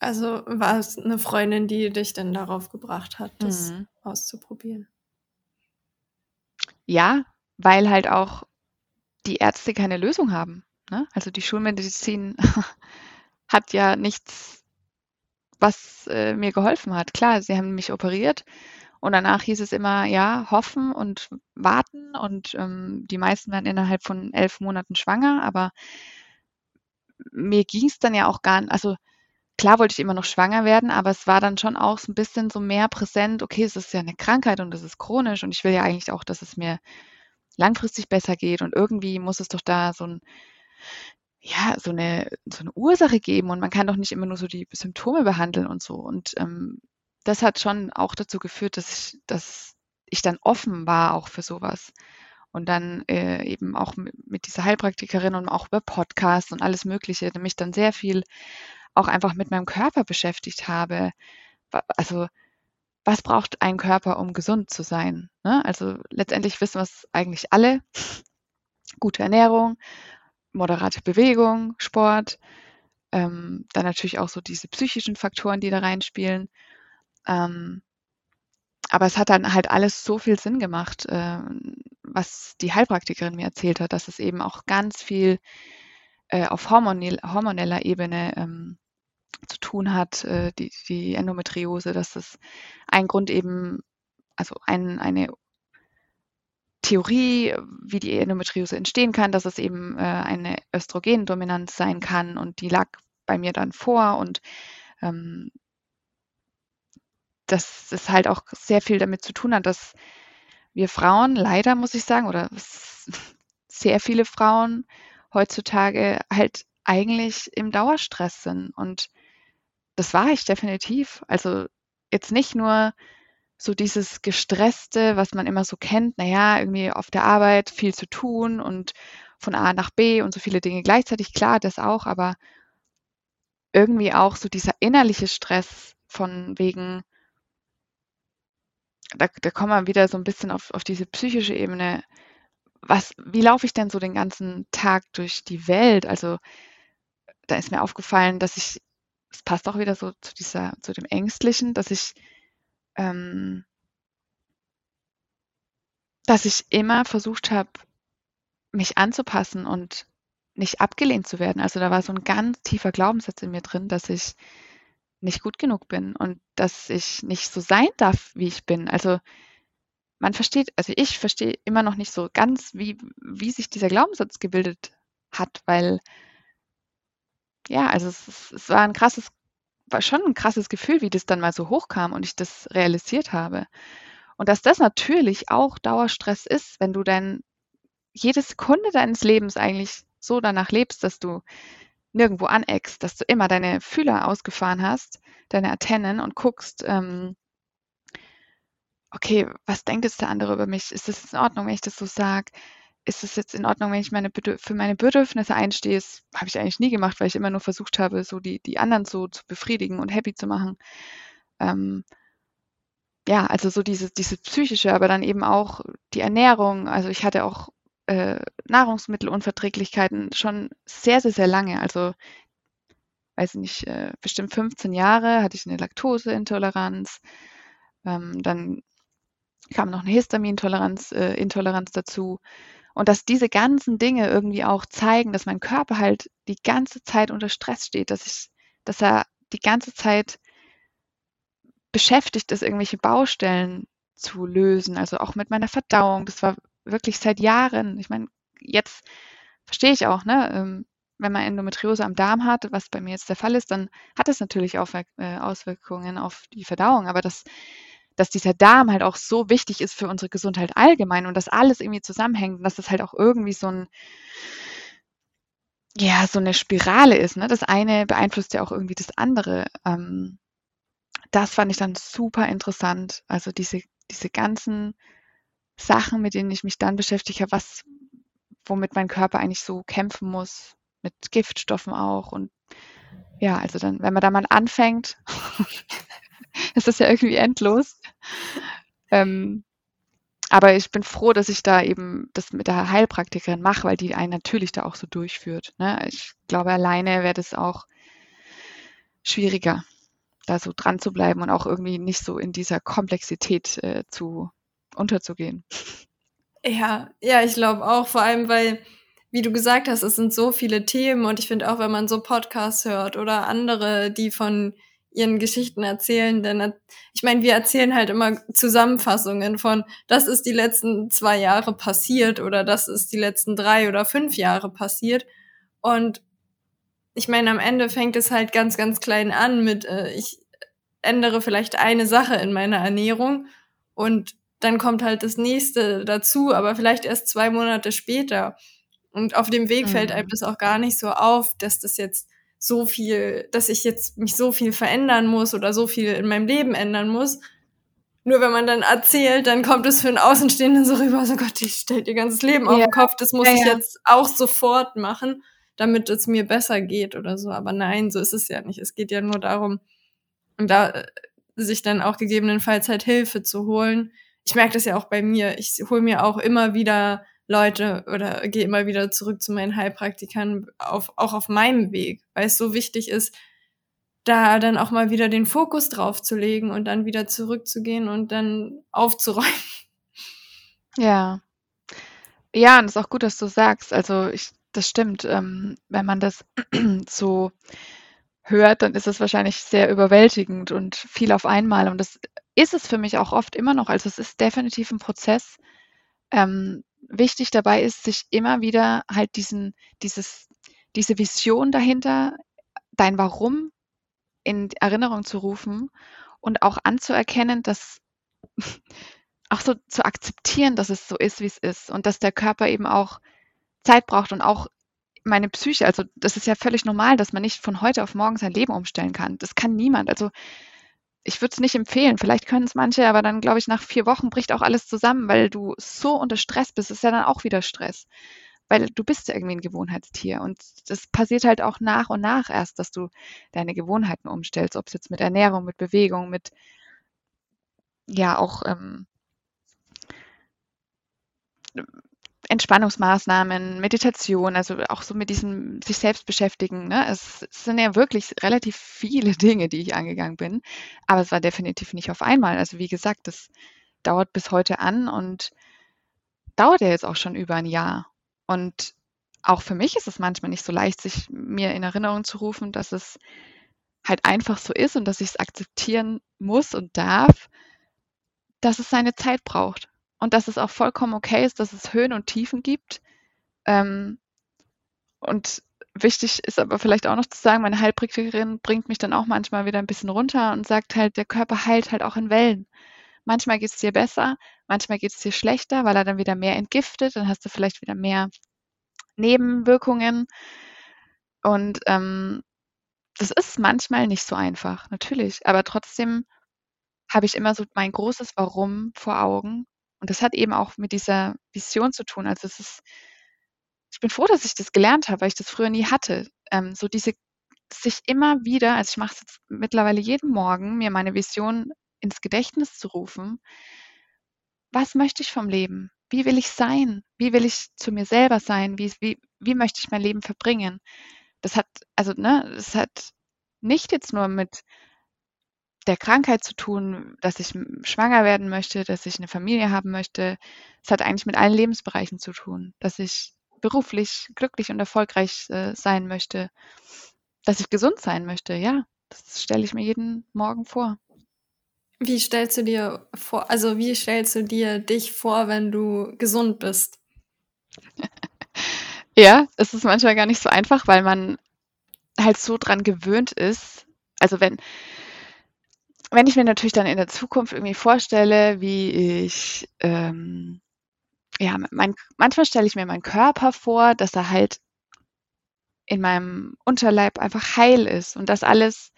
Also war es eine Freundin, die dich dann darauf gebracht hat, das Mhm. auszuprobieren? Ja, weil halt auch die Ärzte keine Lösung haben, ne? Also, die Schulmedizin hat ja nichts, was, äh, mir geholfen hat. Klar, sie haben mich operiert und danach hieß es immer, ja, hoffen und warten und, ähm, die meisten werden innerhalb von 11 Monaten schwanger, aber mir ging's dann ja auch gar n also, klar wollte ich immer noch schwanger werden, aber es war dann schon auch so 'n bisschen so mehr präsent: „Okay, es ist ja 'ne Krankheit und es ist chronisch und ich will ja eigentlich auch, dass es mir langfristig besser geht und irgendwie muss es doch da so 'n ja, so 'ne so 'ne Ursache geben und man kann doch nicht immer nur so die Symptome behandeln und so.“ Und, ähm, das hat schon auch dazu geführt, dass ich dass ich dann offen war auch für so was. Und dann, äh, eben auch mi mit dieser Heilpraktikerin und auch über Podcasts und alles Mögliche, mich dann sehr viel auch einfach mit meinem Körper beschäftigt habe. Also, was braucht ein Körper, um gesund zu sein, ne? Also, letztendlich wissen wir's eigentlich alle. Gute Ernährung, moderate Bewegung, Sport, ähm, dann natürlich auch so diese psychischen Faktoren, die da reinspielen. Ähm, aber es hat dann halt alles so viel Sinn gemacht, ähm, was die Heilpraktikerin mir erzählt hat, dass es eben auch ganz viel, äh, auf hormonell hormoneller Ebene, ähm, zu tun hat, äh, die die Endometriose, dass das ein Grund eben also ein eine Theorie, wie die Endometriose entstehen kann, dass es eben, äh, eine Östrogendominanz sein kann. Und die lag bei mir dann vor. Und, ähm dass es halt auch sehr viel damit zu tun hat, dass wir Frauen leider, muss ich sagen, oder sehr viele Frauen heutzutage halt eigentlich im Dauerstress sind. Und das war ich definitiv. Also, jetzt nicht nur so dieses Gestresste, was man immer so kennt, na ja, irgendwie auf der Arbeit viel zu tun und von A nach B und so viele Dinge gleichzeitig. Klar, das auch, aber irgendwie auch so dieser innerliche Stress von wegen da da kommen wir wieder so 'n bisschen auf auf diese psychische Ebene. Was wie laufe ich denn so den ganzen Tag durch die Welt? Also, da ist mir aufgefallen, dass ich es passt auch wieder so zu dieser zu dem Ängstlichen, dass ich ähm dass ich immer versucht habe, mich anzupassen und nicht abgelehnt zu werden. Also, da war so 'n ganz tiefer Glaubenssatz in mir drin, dass ich nicht gut genug bin und dass ich nicht so sein darf, wie ich bin. Also, man versteht also, ich verstehe immer noch nicht so ganz, wie wie sich dieser Glaubenssatz gebildet hat, weil ja, also, es es war 'n krasses war schon 'n krasses Gefühl, wie das dann mal so hochkam und ich das realisiert habe. Und dass das natürlich auch Dauerstress ist, wenn du dann jede Sekunde deines Lebens eigentlich so danach lebst, dass du nirgendwo aneckst, dass du immer deine Fühler ausgefahren hast, deine Antennen und guckst, ähm „Okay, was denkt jetzt der andere über mich? Ist das in Ordnung, wenn ich das so sage? Ist es jetzt in Ordnung, wenn ich meine für meine Bedürfnisse einstehe?“ Das habe ich eigentlich nie gemacht, weil ich immer nur versucht habe, so die die anderen so zu befriedigen und happy zu machen. Ähm ja, also, so dieses dieses Psychische, aber dann eben auch die Ernährung. Also, ich hatte auch, äh, Nahrungsmittelunverträglichkeiten schon sehr, sehr, sehr lange. Also, weiß nicht, äh, bestimmt 15 Jahre hatte ich 'ne Laktoseintoleranz. Ähm, dann kam noch 'ne Histamintoleranz äh, Intoleranz dazu. Und dass diese ganzen Dinge irgendwie auch zeigen, dass mein Körper halt die ganze Zeit unter Stress steht, dass ich dass er die ganze Zeit beschäftigt ist, irgendwelche Baustellen zu lösen, also, auch mit meiner Verdauung. Das war wirklich seit Jahren ich meine, jetzt verstehe ich auch, ne, ähm, wenn man Endometriose am Darm hat, was bei mir jetzt der Fall ist, dann hat das natürlich äh, Auswirkungen auf die Verdauung. Aber dass dass dieser Darm halt auch so wichtig ist für unsere Gesundheit allgemein und dass alles irgendwie zusammenhängt und dass das halt auch irgendwie so 'n ja, so 'ne Spirale ist, ne? Das eine beeinflusst ja auch irgendwie das andere. Ähm, das fand ich dann super interessant. Also, diese diese ganzen Sachen, mit denen ich mich dann beschäftigt habe, was womit mein Körper eigentlich so kämpfen muss, mit Giftstoffen auch und ja, also dann, wenn man da mal anfängt, ist das ja irgendwie endlos. Ähm, aber ich bin froh, dass ich da eben das mit der Heilpraktikerin mache, weil die einen natürlich da auch so durchführt. Ne? Ich glaube, alleine wäre das auch schwieriger, da so dran zu bleiben und auch irgendwie nicht so in dieser Komplexität äh, zu unterzugehen. Ja, ja, ich glaube auch, vor allem, weil, wie du gesagt hast, es sind so viele Themen und ich finde auch, wenn man so Podcasts hört oder andere, die von ihren Geschichten erzählen, denn ich meine, wir erzählen halt immer Zusammenfassungen von, das ist die letzten zwei Jahre passiert oder das ist die letzten drei oder fünf Jahre passiert und ich meine, am Ende fängt es halt ganz, ganz klein an mit, äh, ich ändere vielleicht eine Sache in meiner Ernährung und dann kommt halt das nächste dazu, aber vielleicht erst zwei Monate später. Und auf dem Weg mhm. fällt einem das auch gar nicht so auf, dass das jetzt so viel, dass ich jetzt mich so viel verändern muss oder so viel in meinem Leben ändern muss. Nur wenn man dann erzählt, dann kommt es für einen Außenstehenden so rüber, so Gott, ich stellt ihr ganzes Leben ja. auf den Kopf, das muss ja, ich jetzt auch sofort machen, damit es mir besser geht oder so. Aber nein, so ist es ja nicht. Es geht ja nur darum, da äh, sich dann auch gegebenenfalls halt Hilfe zu holen, ich merke das ja auch bei mir. Ich hole mir auch immer wieder Leute oder gehe immer wieder zurück zu meinen Heilpraktikern, auf, auch auf meinem Weg, weil es so wichtig ist, da dann auch mal wieder den Fokus drauf zu legen und dann wieder zurückzugehen und dann aufzuräumen. Ja. Ja, und es ist auch gut, dass du sagst. Also ich, das stimmt. Ähm, wenn man das so hört, dann ist es wahrscheinlich sehr überwältigend und viel auf einmal. Und das ist es für mich auch oft immer noch. Also es ist definitiv ein Prozess. Ähm, wichtig dabei ist, sich immer wieder halt diesen, dieses, diese Vision dahinter, dein Warum in Erinnerung zu rufen und auch anzuerkennen, dass auch so zu akzeptieren, dass es so ist, wie es ist und dass der Körper eben auch Zeit braucht und auch meine Psyche, also das ist ja völlig normal, dass man nicht von heute auf morgen sein Leben umstellen kann. Das kann niemand. Also ich würde es nicht empfehlen. Vielleicht können es manche, aber dann glaube ich, nach vier Wochen bricht auch alles zusammen, weil du so unter Stress bist. Das ist ja dann auch wieder Stress. Weil du bist irgendwie ein Gewohnheitstier. Und das passiert halt auch nach und nach erst, dass du deine Gewohnheiten umstellst, ob es jetzt mit Ernährung, mit Bewegung, mit ja auch ähm, Entspannungsmaßnahmen, Meditation, also auch so mit diesem sich selbst beschäftigen. Ne? Es, es, sind ja wirklich relativ viele Dinge, die ich angegangen bin, aber es war definitiv nicht auf einmal. Also wie gesagt, das dauert bis heute an und dauert ja jetzt auch schon über ein Jahr. Und auch für mich ist es manchmal nicht so leicht, sich mir in Erinnerung zu rufen, dass es halt einfach so ist und dass ich es akzeptieren muss und darf, dass es seine Zeit braucht und dass es auch vollkommen okay ist, dass es Höhen und Tiefen gibt. Ähm, und wichtig ist aber vielleicht auch noch zu sagen, meine Heilpraktikerin bringt mich dann auch manchmal wieder ein bisschen runter und sagt halt, der Körper heilt halt auch in Wellen. Manchmal geht es dir besser, manchmal geht es dir schlechter, weil er dann wieder mehr entgiftet, dann hast du vielleicht wieder mehr Nebenwirkungen. Und ähm, das ist manchmal nicht so einfach, natürlich. Aber trotzdem habe ich immer so mein großes Warum vor Augen und das hat eben auch mit dieser Vision zu tun. Also es ist, ich bin froh, dass ich das gelernt habe, weil ich das früher nie hatte. Ähm, so diese, sich immer wieder, also ich mache es jetzt mittlerweile jeden Morgen, mir meine Vision ins Gedächtnis zu rufen. Was möchte ich vom Leben? Wie will ich sein? Wie will ich zu mir selber sein? Wie, wie, wie möchte ich mein Leben verbringen? Das hat, also, ne, das hat nicht jetzt nur mit der Krankheit zu tun, dass ich schwanger werden möchte, dass ich eine Familie haben möchte. Es hat eigentlich mit allen Lebensbereichen zu tun, dass ich beruflich glücklich und erfolgreich äh, sein möchte, dass ich gesund sein möchte. Ja, das stelle ich mir jeden Morgen vor. Wie stellst du dir vor, also wie stellst du dir dich vor, wenn du gesund bist? ja, es ist manchmal gar nicht so einfach, weil man halt so dran gewöhnt ist. Also wenn, wenn ich mir natürlich dann in der Zukunft irgendwie vorstelle, wie ich, ähm, ja, mein, manchmal stelle ich mir meinen Körper vor, dass er halt in meinem Unterleib einfach heil ist und dass alles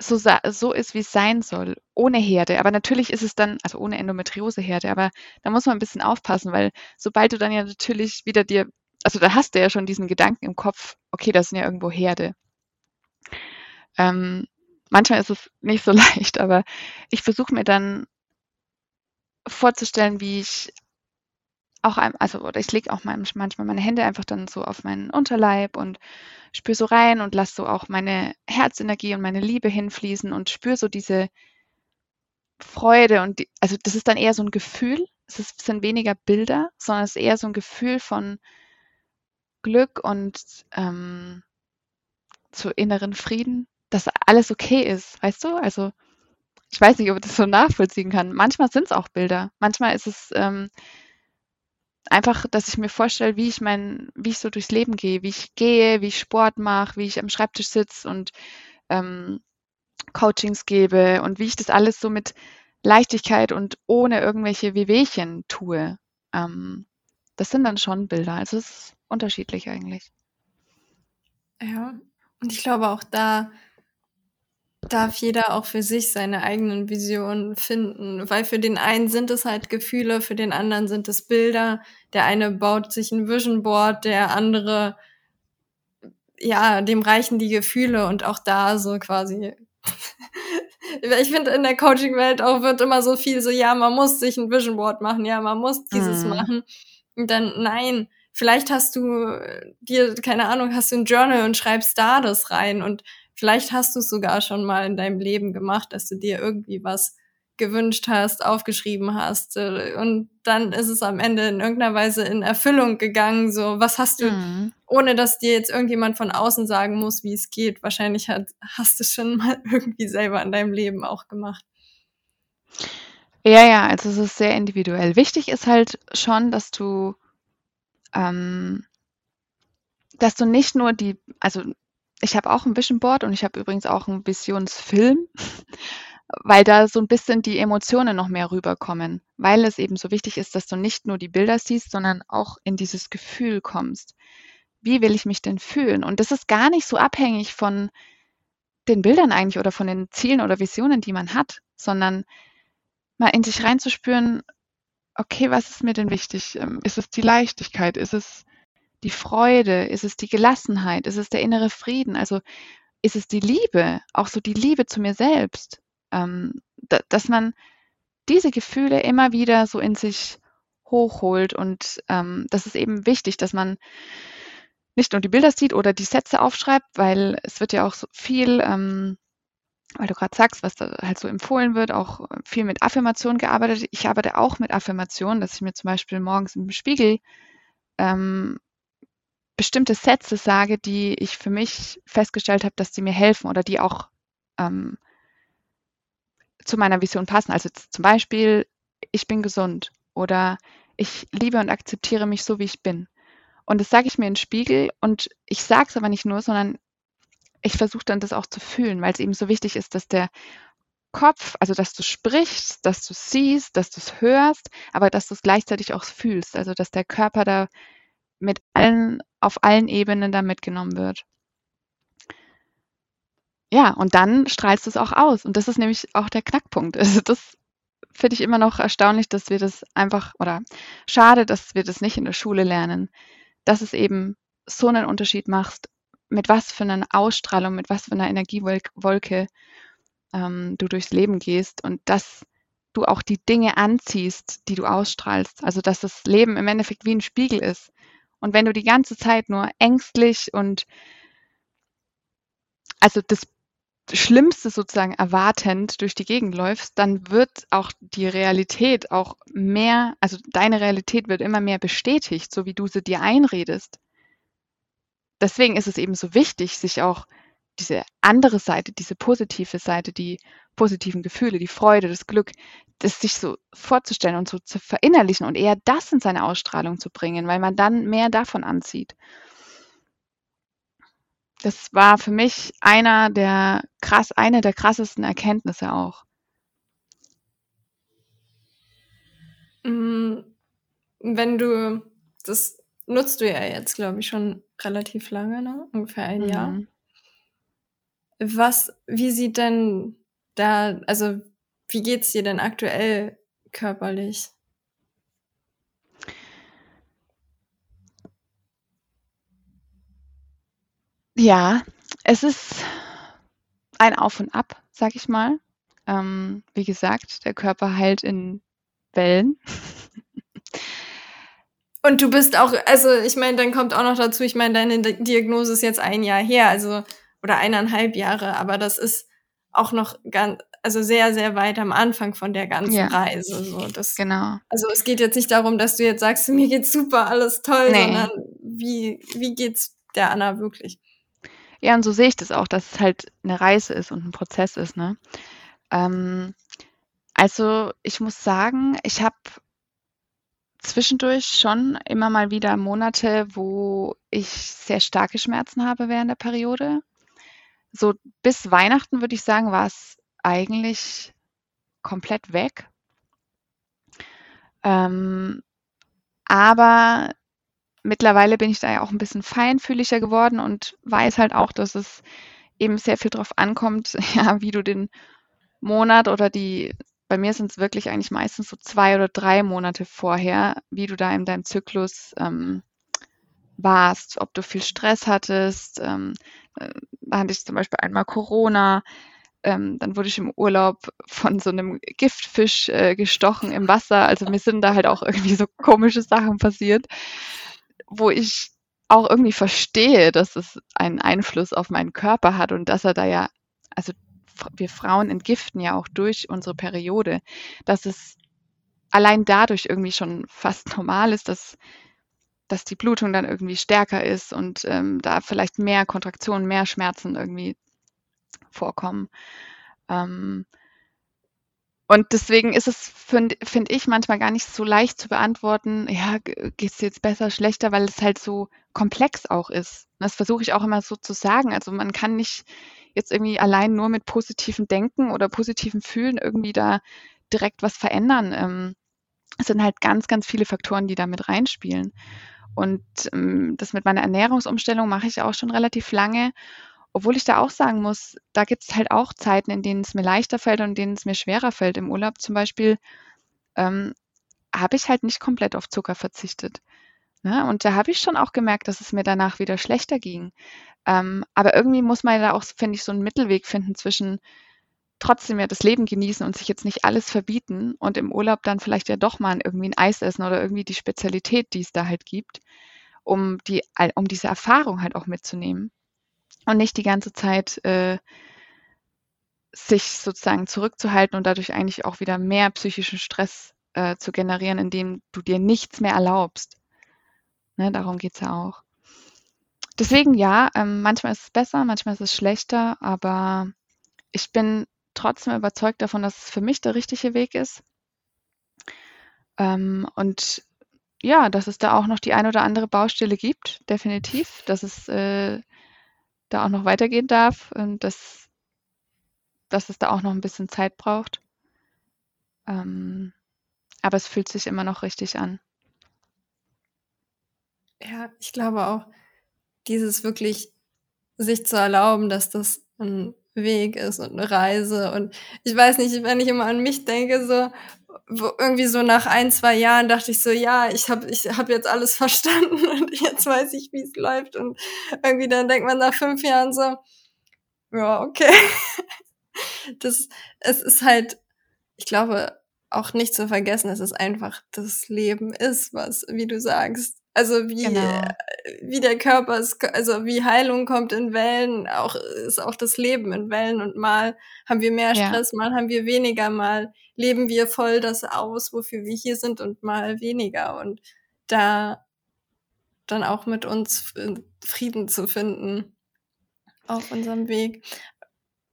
so, so ist, wie es sein soll, ohne Herde. Aber natürlich ist es dann, also ohne Endometrioseherde, aber da muss man ein bisschen aufpassen, weil sobald du dann ja natürlich wieder dir, also da hast du ja schon diesen Gedanken im Kopf, okay, das sind ja irgendwo Herde. Ähm, manchmal ist es nicht so leicht, aber ich versuche mir dann vorzustellen, wie ich auch also oder ich lege auch manchmal meine Hände einfach dann so auf meinen Unterleib und spüre so rein und lasse so auch meine Herzenergie und meine Liebe hinfließen und spüre so diese Freude und die, also das ist dann eher so ein Gefühl. Es ist, sind weniger Bilder, sondern es ist eher so ein Gefühl von Glück und ähm, zu inneren Frieden, dass alles okay ist, weißt du? Also ich weiß nicht, ob ich das so nachvollziehen kann. Manchmal sind es auch Bilder. Manchmal ist es ähm, einfach, dass ich mir vorstelle, wie ich mein, wie ich so durchs Leben gehe, wie ich gehe, wie ich Sport mache, wie ich am Schreibtisch sitze und ähm, Coachings gebe und wie ich das alles so mit Leichtigkeit und ohne irgendwelche Wehwehchen tue. Ähm, das sind dann schon Bilder. Also es ist unterschiedlich eigentlich. Ja, und ich glaube auch da darf jeder auch für sich seine eigenen Visionen finden, weil für den einen sind es halt Gefühle, für den anderen sind es Bilder. Der eine baut sich ein Vision Board, der andere, ja, dem reichen die Gefühle und auch da so quasi. ich finde, in der Coaching-Welt auch wird immer so viel so, ja, man muss sich ein Vision Board machen, ja, man muss dieses mhm. machen. Und dann, nein, vielleicht hast du dir, keine Ahnung, hast du ein Journal und schreibst da das rein und Vielleicht hast du es sogar schon mal in deinem Leben gemacht, dass du dir irgendwie was gewünscht hast, aufgeschrieben hast äh, und dann ist es am Ende in irgendeiner Weise in Erfüllung gegangen. So, was hast du, mhm. ohne dass dir jetzt irgendjemand von außen sagen muss, wie es geht. Wahrscheinlich hat, hast du schon mal irgendwie selber in deinem Leben auch gemacht. Ja, ja, also es ist sehr individuell. Wichtig ist halt schon, dass du, ähm, dass du nicht nur die, also ich habe auch ein Vision Board und ich habe übrigens auch einen Visionsfilm, weil da so ein bisschen die Emotionen noch mehr rüberkommen, weil es eben so wichtig ist, dass du nicht nur die Bilder siehst, sondern auch in dieses Gefühl kommst. Wie will ich mich denn fühlen? Und das ist gar nicht so abhängig von den Bildern eigentlich oder von den Zielen oder Visionen, die man hat, sondern mal in sich reinzuspüren, okay, was ist mir denn wichtig? Ähm, ist es die Leichtigkeit? Ist es die Freude? Ist es die Gelassenheit? Ist es der innere Frieden? Also ist es die Liebe, auch so die Liebe zu mir selbst, ähm, da, dass man diese Gefühle immer wieder so in sich hochholt und ähm, das ist eben wichtig, dass man nicht nur die Bilder sieht oder die Sätze aufschreibt, weil es wird ja auch so viel, ähm, weil du gerade sagst, was da halt so empfohlen wird, auch viel mit Affirmationen gearbeitet. Ich arbeite auch mit Affirmationen, dass ich mir zum Beispiel morgens im Spiegel ähm, bestimmte Sätze sage, die ich für mich festgestellt habe, dass sie mir helfen oder die auch ähm, zu meiner Vision passen. Also zum Beispiel, ich bin gesund oder ich liebe und akzeptiere mich so, wie ich bin. Und das sage ich mir in den Spiegel und ich sage es aber nicht nur, sondern ich versuche dann das auch zu fühlen, weil es eben so wichtig ist, dass der Kopf, also dass du sprichst, dass du siehst, dass du es hörst, aber dass du es gleichzeitig auch fühlst, also dass der Körper da mit allen, auf allen Ebenen da mitgenommen wird. Ja, und dann strahlst du es auch aus. Und das ist nämlich auch der Knackpunkt. Also das finde ich immer noch erstaunlich, dass wir das einfach, oder schade, dass wir das nicht in der Schule lernen, dass es eben so einen Unterschied macht, mit was für einer Ausstrahlung, mit was für einer Energiewolke ähm, du durchs Leben gehst und dass du auch die Dinge anziehst, die du ausstrahlst. Also dass das Leben im Endeffekt wie ein Spiegel ist. Und wenn du die ganze Zeit nur ängstlich und also das Schlimmste sozusagen erwartend durch die Gegend läufst, dann wird auch die Realität auch mehr, also deine Realität wird immer mehr bestätigt, so wie du sie dir einredest. Deswegen ist es eben so wichtig, sich auch diese andere Seite, diese positive Seite, die positiven Gefühle, die Freude, das Glück, das sich so vorzustellen und so zu verinnerlichen und eher das in seine Ausstrahlung zu bringen, weil man dann mehr davon anzieht. Das war für mich einer der krass, eine der krassesten Erkenntnisse auch. Mm, wenn du, das nutzt du ja jetzt, glaube ich, schon relativ lange, ne? ungefähr ein mhm. Jahr. Was, wie sieht denn da, also wie geht's dir denn aktuell körperlich? Ja, es ist ein Auf und Ab, sag ich mal. Ähm, wie gesagt, der Körper heilt in Wellen. Und du bist auch, also ich meine, dann kommt auch noch dazu, ich meine, deine Diagnose ist jetzt ein Jahr her, also oder eineinhalb Jahre, aber das ist auch noch ganz, also sehr, sehr weit am Anfang von der ganzen ja. Reise. So, das, genau. Also es geht jetzt nicht darum, dass du jetzt sagst, mir geht's super, alles toll, nee. sondern wie, wie geht's der Anna wirklich? Ja, und so sehe ich das auch, dass es halt eine Reise ist und ein Prozess ist, ne? Ähm, also ich muss sagen, ich habe zwischendurch schon immer mal wieder Monate, wo ich sehr starke Schmerzen habe während der Periode. So bis Weihnachten würde ich sagen, war es eigentlich komplett weg. Ähm, aber mittlerweile bin ich da ja auch ein bisschen feinfühliger geworden und weiß halt auch, dass es eben sehr viel drauf ankommt, ja, wie du den Monat oder die bei mir sind es wirklich eigentlich meistens so zwei oder drei Monate vorher, wie du da in deinem Zyklus ähm, warst, ob du viel Stress hattest. Ähm, äh, da hatte ich zum Beispiel einmal Corona. Ähm, dann wurde ich im Urlaub von so einem Giftfisch äh, gestochen im Wasser. Also mir sind da halt auch irgendwie so komische Sachen passiert, wo ich auch irgendwie verstehe, dass es einen Einfluss auf meinen Körper hat und dass er da ja, also wir Frauen entgiften ja auch durch unsere Periode, dass es allein dadurch irgendwie schon fast normal ist, dass, dass die Blutung dann irgendwie stärker ist und ähm, da vielleicht mehr Kontraktionen, mehr Schmerzen irgendwie vorkommen. Ähm, und deswegen ist es, finde find ich, manchmal gar nicht so leicht zu beantworten, ja, geht es jetzt besser, schlechter, weil es halt so komplex auch ist. Das versuche ich auch immer so zu sagen. Also man kann nicht jetzt irgendwie allein nur mit positivem Denken oder positivem Fühlen irgendwie da direkt was verändern. Ähm, es sind halt ganz, ganz viele Faktoren, die da mit reinspielen. Und ähm, das mit meiner Ernährungsumstellung mache ich auch schon relativ lange. Obwohl ich da auch sagen muss, da gibt es halt auch Zeiten, in denen es mir leichter fällt und in denen es mir schwerer fällt. Im Urlaub zum Beispiel ähm, habe ich halt nicht komplett auf Zucker verzichtet. Ne? Und da habe ich schon auch gemerkt, dass es mir danach wieder schlechter ging. Ähm, aber irgendwie muss man da auch, finde ich, so einen Mittelweg finden zwischen trotzdem ja das Leben genießen und sich jetzt nicht alles verbieten und im Urlaub dann vielleicht ja doch mal irgendwie ein Eis essen oder irgendwie die Spezialität, die es da halt gibt, um die, um diese Erfahrung halt auch mitzunehmen und nicht die ganze Zeit äh, sich sozusagen zurückzuhalten und dadurch eigentlich auch wieder mehr psychischen Stress äh, zu generieren, indem du dir nichts mehr erlaubst. Ne, darum geht es ja auch. Deswegen ja, ähm, manchmal ist es besser, manchmal ist es schlechter, aber ich bin trotzdem überzeugt davon, dass es für mich der richtige Weg ist. Ähm, und ja, dass es da auch noch die ein oder andere Baustelle gibt, definitiv, dass es äh, da auch noch weitergehen darf und dass, dass es da auch noch ein bisschen Zeit braucht. Ähm, aber es fühlt sich immer noch richtig an. Ja, ich glaube auch, dieses wirklich sich zu erlauben, dass das ein Weg ist und eine Reise. Und ich weiß nicht, wenn ich immer an mich denke, so wo irgendwie so nach ein, zwei Jahren dachte ich so, ja, ich habe ich hab jetzt alles verstanden und jetzt weiß ich, wie es läuft. Und irgendwie dann denkt man nach fünf Jahren so, ja, okay. Das, es ist halt, ich glaube, auch nicht zu vergessen, dass es einfach das Leben ist, was, wie du sagst, also wie, genau. wie der Körper ist, also wie Heilung kommt in Wellen, auch ist auch das Leben in Wellen und mal haben wir mehr Stress, ja. mal haben wir weniger, mal leben wir voll das aus, wofür wir hier sind und mal weniger und da dann auch mit uns Frieden zu finden auf unserem Weg.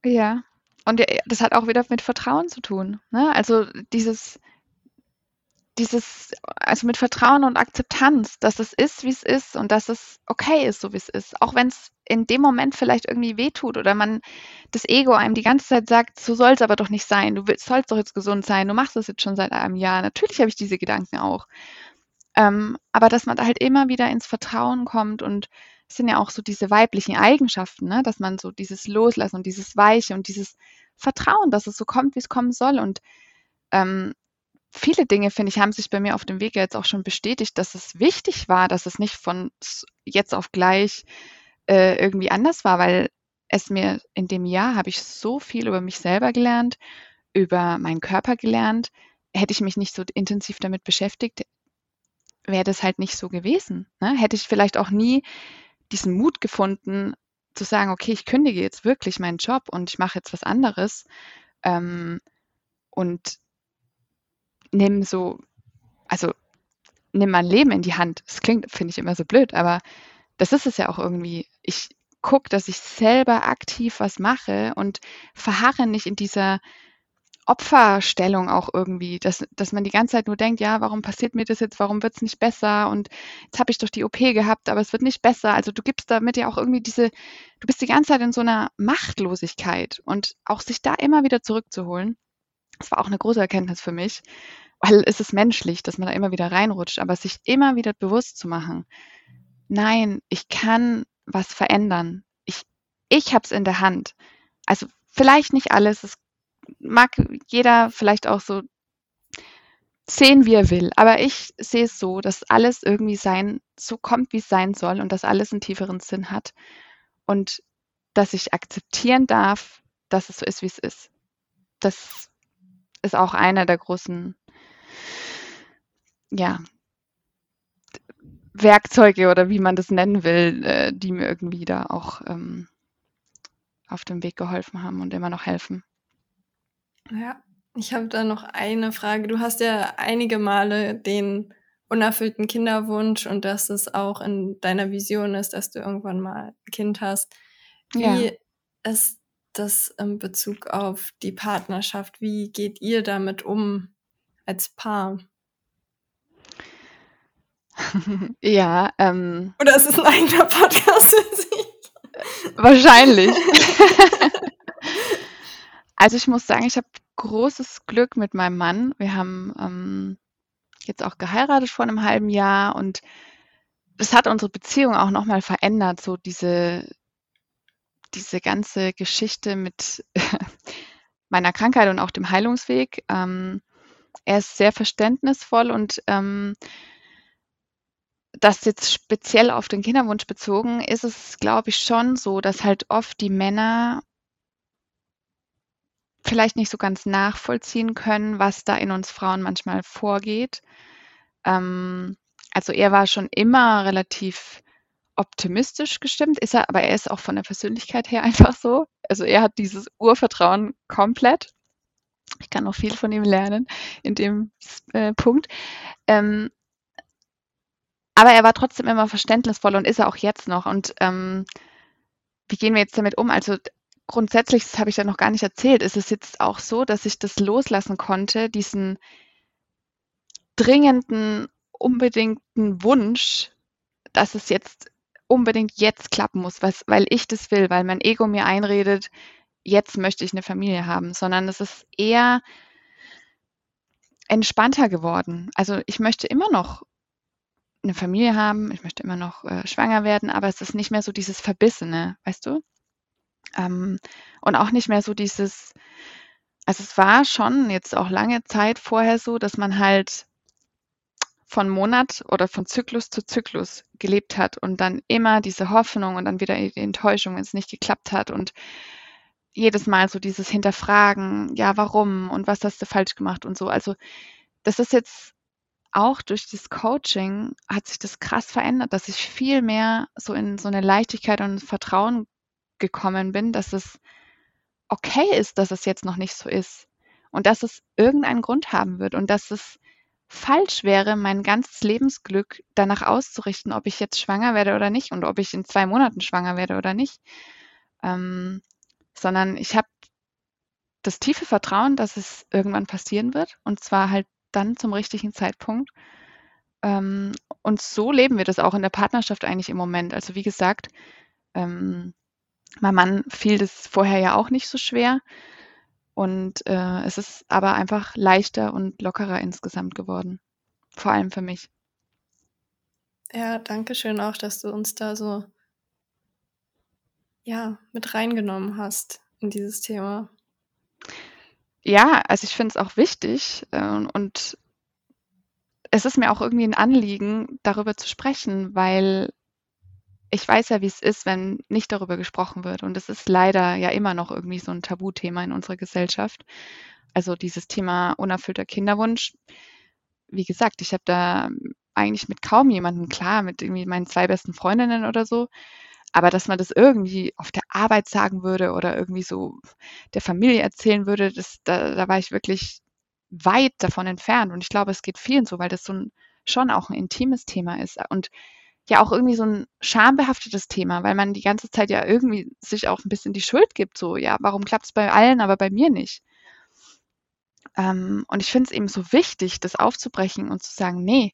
Ja. Und das hat auch wieder mit Vertrauen zu tun. Ne? Also dieses, dieses, also mit Vertrauen und Akzeptanz, dass es ist, wie es ist und dass es okay ist, so wie es ist. Auch wenn es in dem Moment vielleicht irgendwie wehtut oder man das Ego einem die ganze Zeit sagt, so soll es aber doch nicht sein, du willst, sollst doch jetzt gesund sein, du machst das jetzt schon seit einem Jahr. Natürlich habe ich diese Gedanken auch. Ähm, aber dass man da halt immer wieder ins Vertrauen kommt und es sind ja auch so diese weiblichen Eigenschaften, ne? dass man so dieses Loslassen und dieses Weiche und dieses Vertrauen, dass es so kommt, wie es kommen soll. Und ähm, viele Dinge, finde ich, haben sich bei mir auf dem Weg jetzt auch schon bestätigt, dass es wichtig war, dass es nicht von jetzt auf gleich äh, irgendwie anders war, weil es mir in dem Jahr habe ich so viel über mich selber gelernt, über meinen Körper gelernt. Hätte ich mich nicht so intensiv damit beschäftigt, wäre das halt nicht so gewesen. Ne? Hätte ich vielleicht auch nie diesen Mut gefunden, zu sagen, okay, ich kündige jetzt wirklich meinen Job und ich mache jetzt was anderes ähm, und nehme so, also nimm mein Leben in die Hand. Das klingt, finde ich immer so blöd, aber das ist es ja auch irgendwie. Ich gucke, dass ich selber aktiv was mache und verharre nicht in dieser Opferstellung auch irgendwie, dass, dass man die ganze Zeit nur denkt, ja, warum passiert mir das jetzt, warum wird es nicht besser und jetzt habe ich doch die OP gehabt, aber es wird nicht besser. Also du gibst damit ja auch irgendwie diese, du bist die ganze Zeit in so einer Machtlosigkeit und auch sich da immer wieder zurückzuholen, das war auch eine große Erkenntnis für mich, weil es ist menschlich, dass man da immer wieder reinrutscht, aber sich immer wieder bewusst zu machen, nein, ich kann was verändern. Ich, ich habe es in der Hand. Also vielleicht nicht alles, es mag jeder vielleicht auch so sehen, wie er will. Aber ich sehe es so, dass alles irgendwie sein, so kommt, wie es sein soll und dass alles einen tieferen Sinn hat. Und dass ich akzeptieren darf, dass es so ist, wie es ist. Das ist auch einer der großen, ja, Werkzeuge oder wie man das nennen will, äh, die mir irgendwie da auch ähm, auf dem Weg geholfen haben und immer noch helfen. Ja, ich habe da noch eine Frage. Du hast ja einige Male den unerfüllten Kinderwunsch und dass es auch in deiner Vision ist, dass du irgendwann mal ein Kind hast. Wie ja. ist das in Bezug auf die Partnerschaft? Wie geht ihr damit um als Paar? ja, ähm. Oder ist es ein eigener Podcast für sich? Wahrscheinlich. Also ich muss sagen, ich habe großes Glück mit meinem Mann. Wir haben ähm, jetzt auch geheiratet vor einem halben Jahr und das hat unsere Beziehung auch nochmal verändert, so diese, diese ganze Geschichte mit meiner Krankheit und auch dem Heilungsweg. Ähm, er ist sehr verständnisvoll und ähm, das jetzt speziell auf den Kinderwunsch bezogen, ist es, glaube ich, schon so, dass halt oft die Männer vielleicht nicht so ganz nachvollziehen können, was da in uns Frauen manchmal vorgeht. Ähm, also er war schon immer relativ optimistisch gestimmt, ist er, aber er ist auch von der Persönlichkeit her einfach so. Also er hat dieses Urvertrauen komplett. Ich kann noch viel von ihm lernen in dem äh, Punkt. Ähm, aber er war trotzdem immer verständnisvoll und ist er auch jetzt noch. Und ähm, wie gehen wir jetzt damit um? Also grundsätzlich, das habe ich ja noch gar nicht erzählt, ist es jetzt auch so, dass ich das loslassen konnte, diesen dringenden, unbedingten Wunsch, dass es jetzt unbedingt jetzt klappen muss, was, weil ich das will, weil mein Ego mir einredet, jetzt möchte ich eine Familie haben, sondern es ist eher entspannter geworden. Also ich möchte immer noch eine Familie haben, ich möchte immer noch äh, schwanger werden, aber es ist nicht mehr so dieses Verbissene, weißt du? Ähm, und auch nicht mehr so dieses, also es war schon jetzt auch lange Zeit vorher so, dass man halt von Monat oder von Zyklus zu Zyklus gelebt hat und dann immer diese Hoffnung und dann wieder die Enttäuschung, wenn es nicht geklappt hat und jedes Mal so dieses Hinterfragen, ja, warum und was hast du falsch gemacht und so. Also das ist jetzt auch durch das Coaching hat sich das krass verändert, dass ich viel mehr so in so eine Leichtigkeit und Vertrauen gekommen bin, dass es okay ist, dass es jetzt noch nicht so ist und dass es irgendeinen Grund haben wird und dass es falsch wäre, mein ganzes Lebensglück danach auszurichten, ob ich jetzt schwanger werde oder nicht und ob ich in zwei Monaten schwanger werde oder nicht, ähm, sondern ich habe das tiefe Vertrauen, dass es irgendwann passieren wird und zwar halt dann zum richtigen Zeitpunkt. Ähm, und so leben wir das auch in der Partnerschaft eigentlich im Moment. Also wie gesagt, ähm, Meinem Mann fiel das vorher ja auch nicht so schwer. Und äh, es ist aber einfach leichter und lockerer insgesamt geworden. Vor allem für mich. Ja, danke schön auch, dass du uns da so ja, mit reingenommen hast in dieses Thema. Ja, also ich finde es auch wichtig äh, und es ist mir auch irgendwie ein Anliegen, darüber zu sprechen, weil ich weiß ja, wie es ist, wenn nicht darüber gesprochen wird. Und es ist leider ja immer noch irgendwie so ein Tabuthema in unserer Gesellschaft. Also dieses Thema unerfüllter Kinderwunsch. Wie gesagt, ich habe da eigentlich mit kaum jemandem klar, mit irgendwie meinen zwei besten Freundinnen oder so. Aber dass man das irgendwie auf der Arbeit sagen würde oder irgendwie so der Familie erzählen würde, das, da, da war ich wirklich weit davon entfernt. Und ich glaube, es geht vielen so, weil das so ein, schon auch ein intimes Thema ist. Und ja auch irgendwie so ein schambehaftetes Thema, weil man die ganze Zeit ja irgendwie sich auch ein bisschen die Schuld gibt. So, ja, warum klappt es bei allen, aber bei mir nicht? Ähm, und ich finde es eben so wichtig, das aufzubrechen und zu sagen, nee,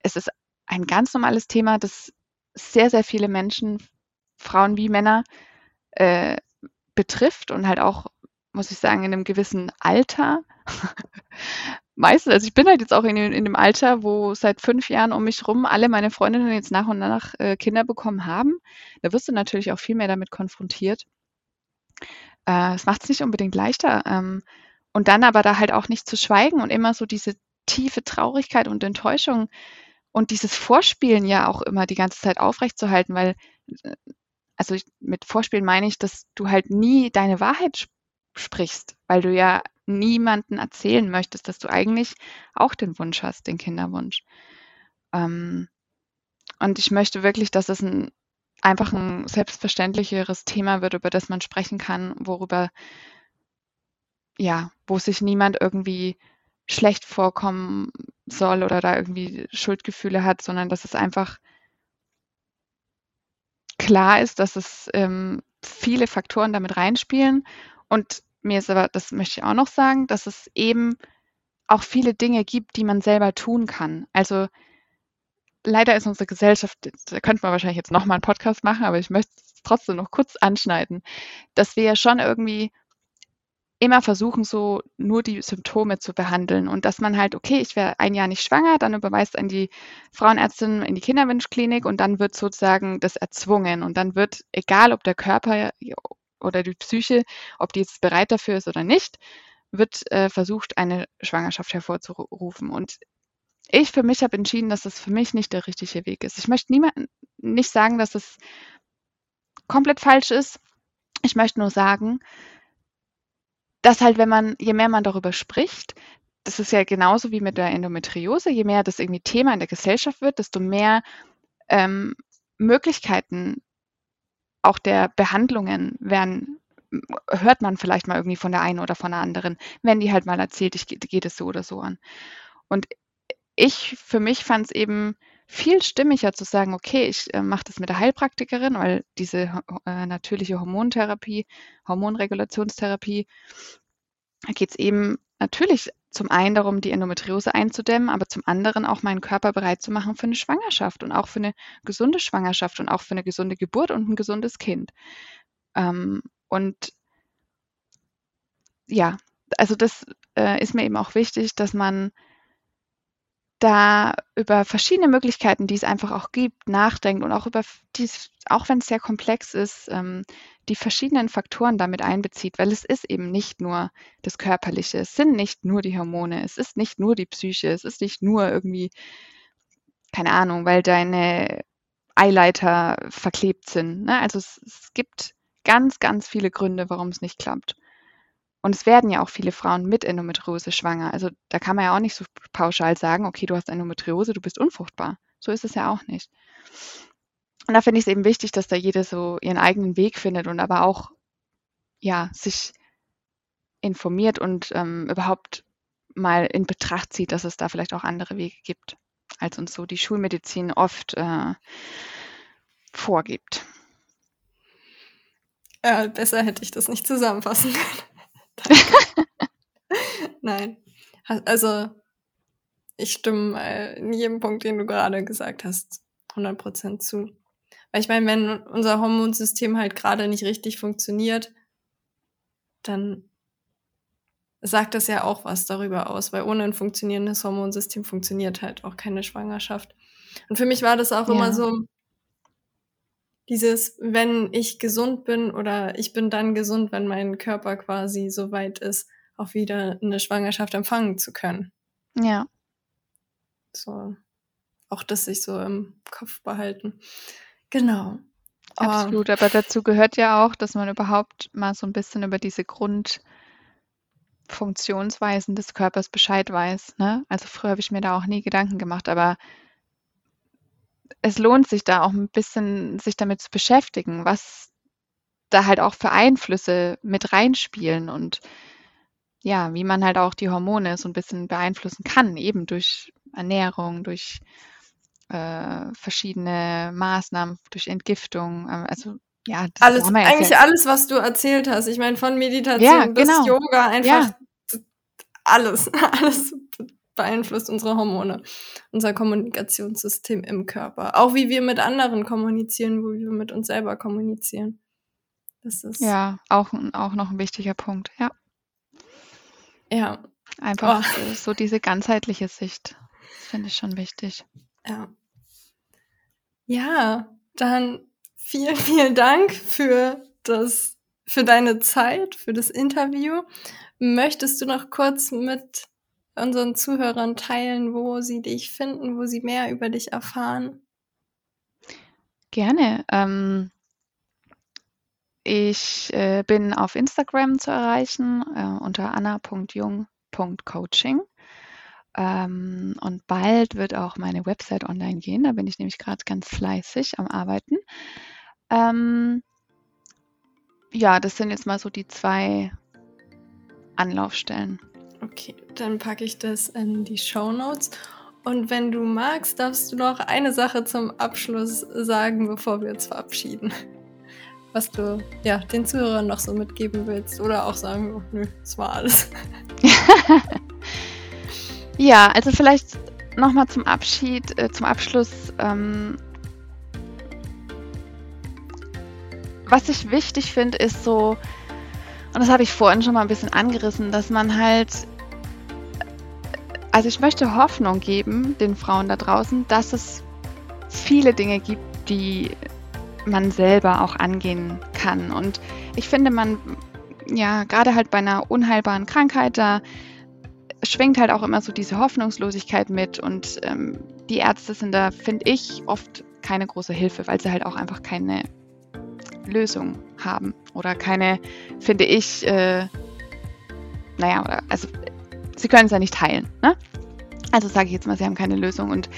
es ist ein ganz normales Thema, das sehr, sehr viele Menschen, Frauen wie Männer, äh, betrifft und halt auch, muss ich sagen, in einem gewissen Alter. Meistens, also ich bin halt jetzt auch in, in dem Alter, wo seit fünf Jahren um mich rum alle meine Freundinnen jetzt nach und nach äh, Kinder bekommen haben. Da wirst du natürlich auch viel mehr damit konfrontiert. Äh, es macht es nicht unbedingt leichter. Ähm, und dann aber da halt auch nicht zu schweigen und immer so diese tiefe Traurigkeit und Enttäuschung und dieses Vorspielen ja auch immer die ganze Zeit aufrechtzuerhalten, weil, äh, also ich, mit Vorspielen meine ich, dass du halt nie deine Wahrheit sp sprichst, weil du ja niemanden erzählen möchtest, dass du eigentlich auch den Wunsch hast, den Kinderwunsch. Ähm, und ich möchte wirklich, dass es ein, einfach ein selbstverständlicheres Thema wird, über das man sprechen kann, worüber, ja, wo sich niemand irgendwie schlecht vorkommen soll oder da irgendwie Schuldgefühle hat, sondern dass es einfach klar ist, dass es ähm, viele Faktoren damit reinspielen. Und mir ist aber, das möchte ich auch noch sagen, dass es eben auch viele Dinge gibt, die man selber tun kann. Also leider ist unsere Gesellschaft, da könnte man wahrscheinlich jetzt nochmal einen Podcast machen, aber ich möchte es trotzdem noch kurz anschneiden, dass wir ja schon irgendwie immer versuchen, so nur die Symptome zu behandeln und dass man halt, okay, ich wäre ein Jahr nicht schwanger, dann überweist an die Frauenärztin in die Kinderwunschklinik und dann wird sozusagen das erzwungen und dann wird, egal ob der Körper oder die Psyche, ob die jetzt bereit dafür ist oder nicht, wird äh, versucht, eine Schwangerschaft hervorzurufen. Und ich für mich habe entschieden, dass das für mich nicht der richtige Weg ist. Ich möchte niemanden nicht sagen, dass es komplett falsch ist. Ich möchte nur sagen, dass halt, wenn man, je mehr man darüber spricht, das ist ja genauso wie mit der Endometriose, je mehr das irgendwie Thema in der Gesellschaft wird, desto mehr ähm, Möglichkeiten auch der Behandlungen werden, hört man vielleicht mal irgendwie von der einen oder von der anderen, wenn die halt mal erzählt, ich geht es so oder so an. Und ich für mich fand es eben viel stimmiger zu sagen, okay, ich äh, mache das mit der Heilpraktikerin, weil diese äh, natürliche Hormontherapie, Hormonregulationstherapie, da geht es eben natürlich zum einen darum, die Endometriose einzudämmen, aber zum anderen auch meinen Körper bereit zu machen für eine Schwangerschaft und auch für eine gesunde Schwangerschaft und auch für eine gesunde Geburt und ein gesundes Kind. Ähm, und ja, also das äh, ist mir eben auch wichtig, dass man da über verschiedene Möglichkeiten, die es einfach auch gibt, nachdenkt und auch über dies, auch wenn es sehr komplex ist, ähm, die verschiedenen Faktoren damit einbezieht, weil es ist eben nicht nur das Körperliche, es sind nicht nur die Hormone, es ist nicht nur die Psyche, es ist nicht nur irgendwie, keine Ahnung, weil deine Eileiter verklebt sind. Ne? Also es, es gibt ganz, ganz viele Gründe, warum es nicht klappt. Und es werden ja auch viele Frauen mit Endometriose schwanger. Also da kann man ja auch nicht so pauschal sagen, okay, du hast Endometriose, du bist unfruchtbar. So ist es ja auch nicht. Und da finde ich es eben wichtig, dass da jeder so ihren eigenen Weg findet und aber auch ja sich informiert und ähm, überhaupt mal in Betracht zieht, dass es da vielleicht auch andere Wege gibt, als uns so die Schulmedizin oft äh, vorgibt. Ja, besser hätte ich das nicht zusammenfassen können. Nein. Also, ich stimme äh, in jedem Punkt, den du gerade gesagt hast, 100% zu. Weil ich meine, wenn unser Hormonsystem halt gerade nicht richtig funktioniert, dann sagt das ja auch was darüber aus, weil ohne ein funktionierendes Hormonsystem funktioniert halt auch keine Schwangerschaft. Und für mich war das auch ja. immer so, dieses, wenn ich gesund bin oder ich bin dann gesund, wenn mein Körper quasi so weit ist, auch wieder eine Schwangerschaft empfangen zu können. Ja. So, auch das sich so im Kopf behalten. Genau. Absolut, aber dazu gehört ja auch, dass man überhaupt mal so ein bisschen über diese Grundfunktionsweisen des Körpers Bescheid weiß, ne? Also, früher habe ich mir da auch nie Gedanken gemacht, aber es lohnt sich da auch ein bisschen sich damit zu beschäftigen, was da halt auch für Einflüsse mit reinspielen und ja, wie man halt auch die Hormone so ein bisschen beeinflussen kann, eben durch Ernährung, durch äh, verschiedene Maßnahmen, durch Entgiftung. Äh, also ja, das alles, eigentlich ja alles, was du erzählt hast. Ich meine, von Meditation ja, bis genau. Yoga, einfach ja. alles, alles beeinflusst unsere Hormone, unser Kommunikationssystem im Körper. Auch wie wir mit anderen kommunizieren, wie wir mit uns selber kommunizieren. Das ist ja auch, auch noch ein wichtiger Punkt, ja. Ja. Einfach oh. so diese ganzheitliche Sicht. Das finde ich schon wichtig. Ja. Ja, dann vielen, vielen Dank für das, für deine Zeit, für das Interview. Möchtest du noch kurz mit unseren Zuhörern teilen, wo sie dich finden, wo sie mehr über dich erfahren? Gerne. Ähm, ich äh, bin auf Instagram zu erreichen äh, unter anna.jung.coaching. Ähm, und bald wird auch meine Website online gehen. Da bin ich nämlich gerade ganz fleißig am Arbeiten. Ähm, ja, das sind jetzt mal so die zwei Anlaufstellen. Okay, dann packe ich das in die Show Notes. Und wenn du magst, darfst du noch eine Sache zum Abschluss sagen, bevor wir uns verabschieden was du ja, den Zuhörern noch so mitgeben willst oder auch sagen, oh, nö, das war alles. ja, also vielleicht nochmal zum Abschied, äh, zum Abschluss. Ähm, was ich wichtig finde, ist so, und das habe ich vorhin schon mal ein bisschen angerissen, dass man halt, also ich möchte Hoffnung geben den Frauen da draußen, dass es viele Dinge gibt, die man selber auch angehen kann. Und ich finde, man, ja, gerade halt bei einer unheilbaren Krankheit, da schwingt halt auch immer so diese Hoffnungslosigkeit mit. Und ähm, die Ärzte sind da, finde ich, oft keine große Hilfe, weil sie halt auch einfach keine Lösung haben oder keine, finde ich, äh, naja, also sie können es ja nicht heilen. Ne? Also sage ich jetzt mal, sie haben keine Lösung. Und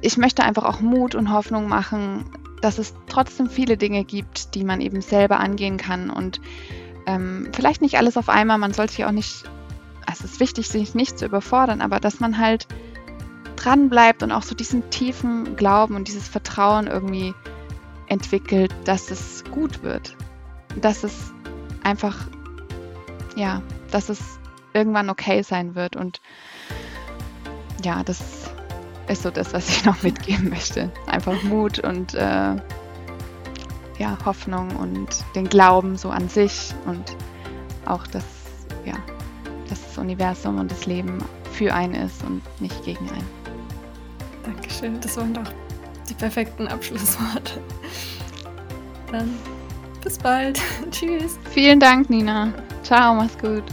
ich möchte einfach auch Mut und Hoffnung machen, dass es trotzdem viele Dinge gibt, die man eben selber angehen kann und ähm, vielleicht nicht alles auf einmal. Man sollte sich auch nicht, also es ist wichtig, sich nicht zu überfordern, aber dass man halt dran bleibt und auch so diesen tiefen Glauben und dieses Vertrauen irgendwie entwickelt, dass es gut wird, dass es einfach, ja, dass es irgendwann okay sein wird und ja, das ist so das, was ich noch mitgeben möchte. Einfach Mut und äh, ja, Hoffnung und den Glauben so an sich und auch, dass, ja, dass das Universum und das Leben für einen ist und nicht gegen einen. Dankeschön, das waren doch die perfekten Abschlussworte. Dann bis bald. Tschüss. Vielen Dank, Nina. Ciao, mach's gut.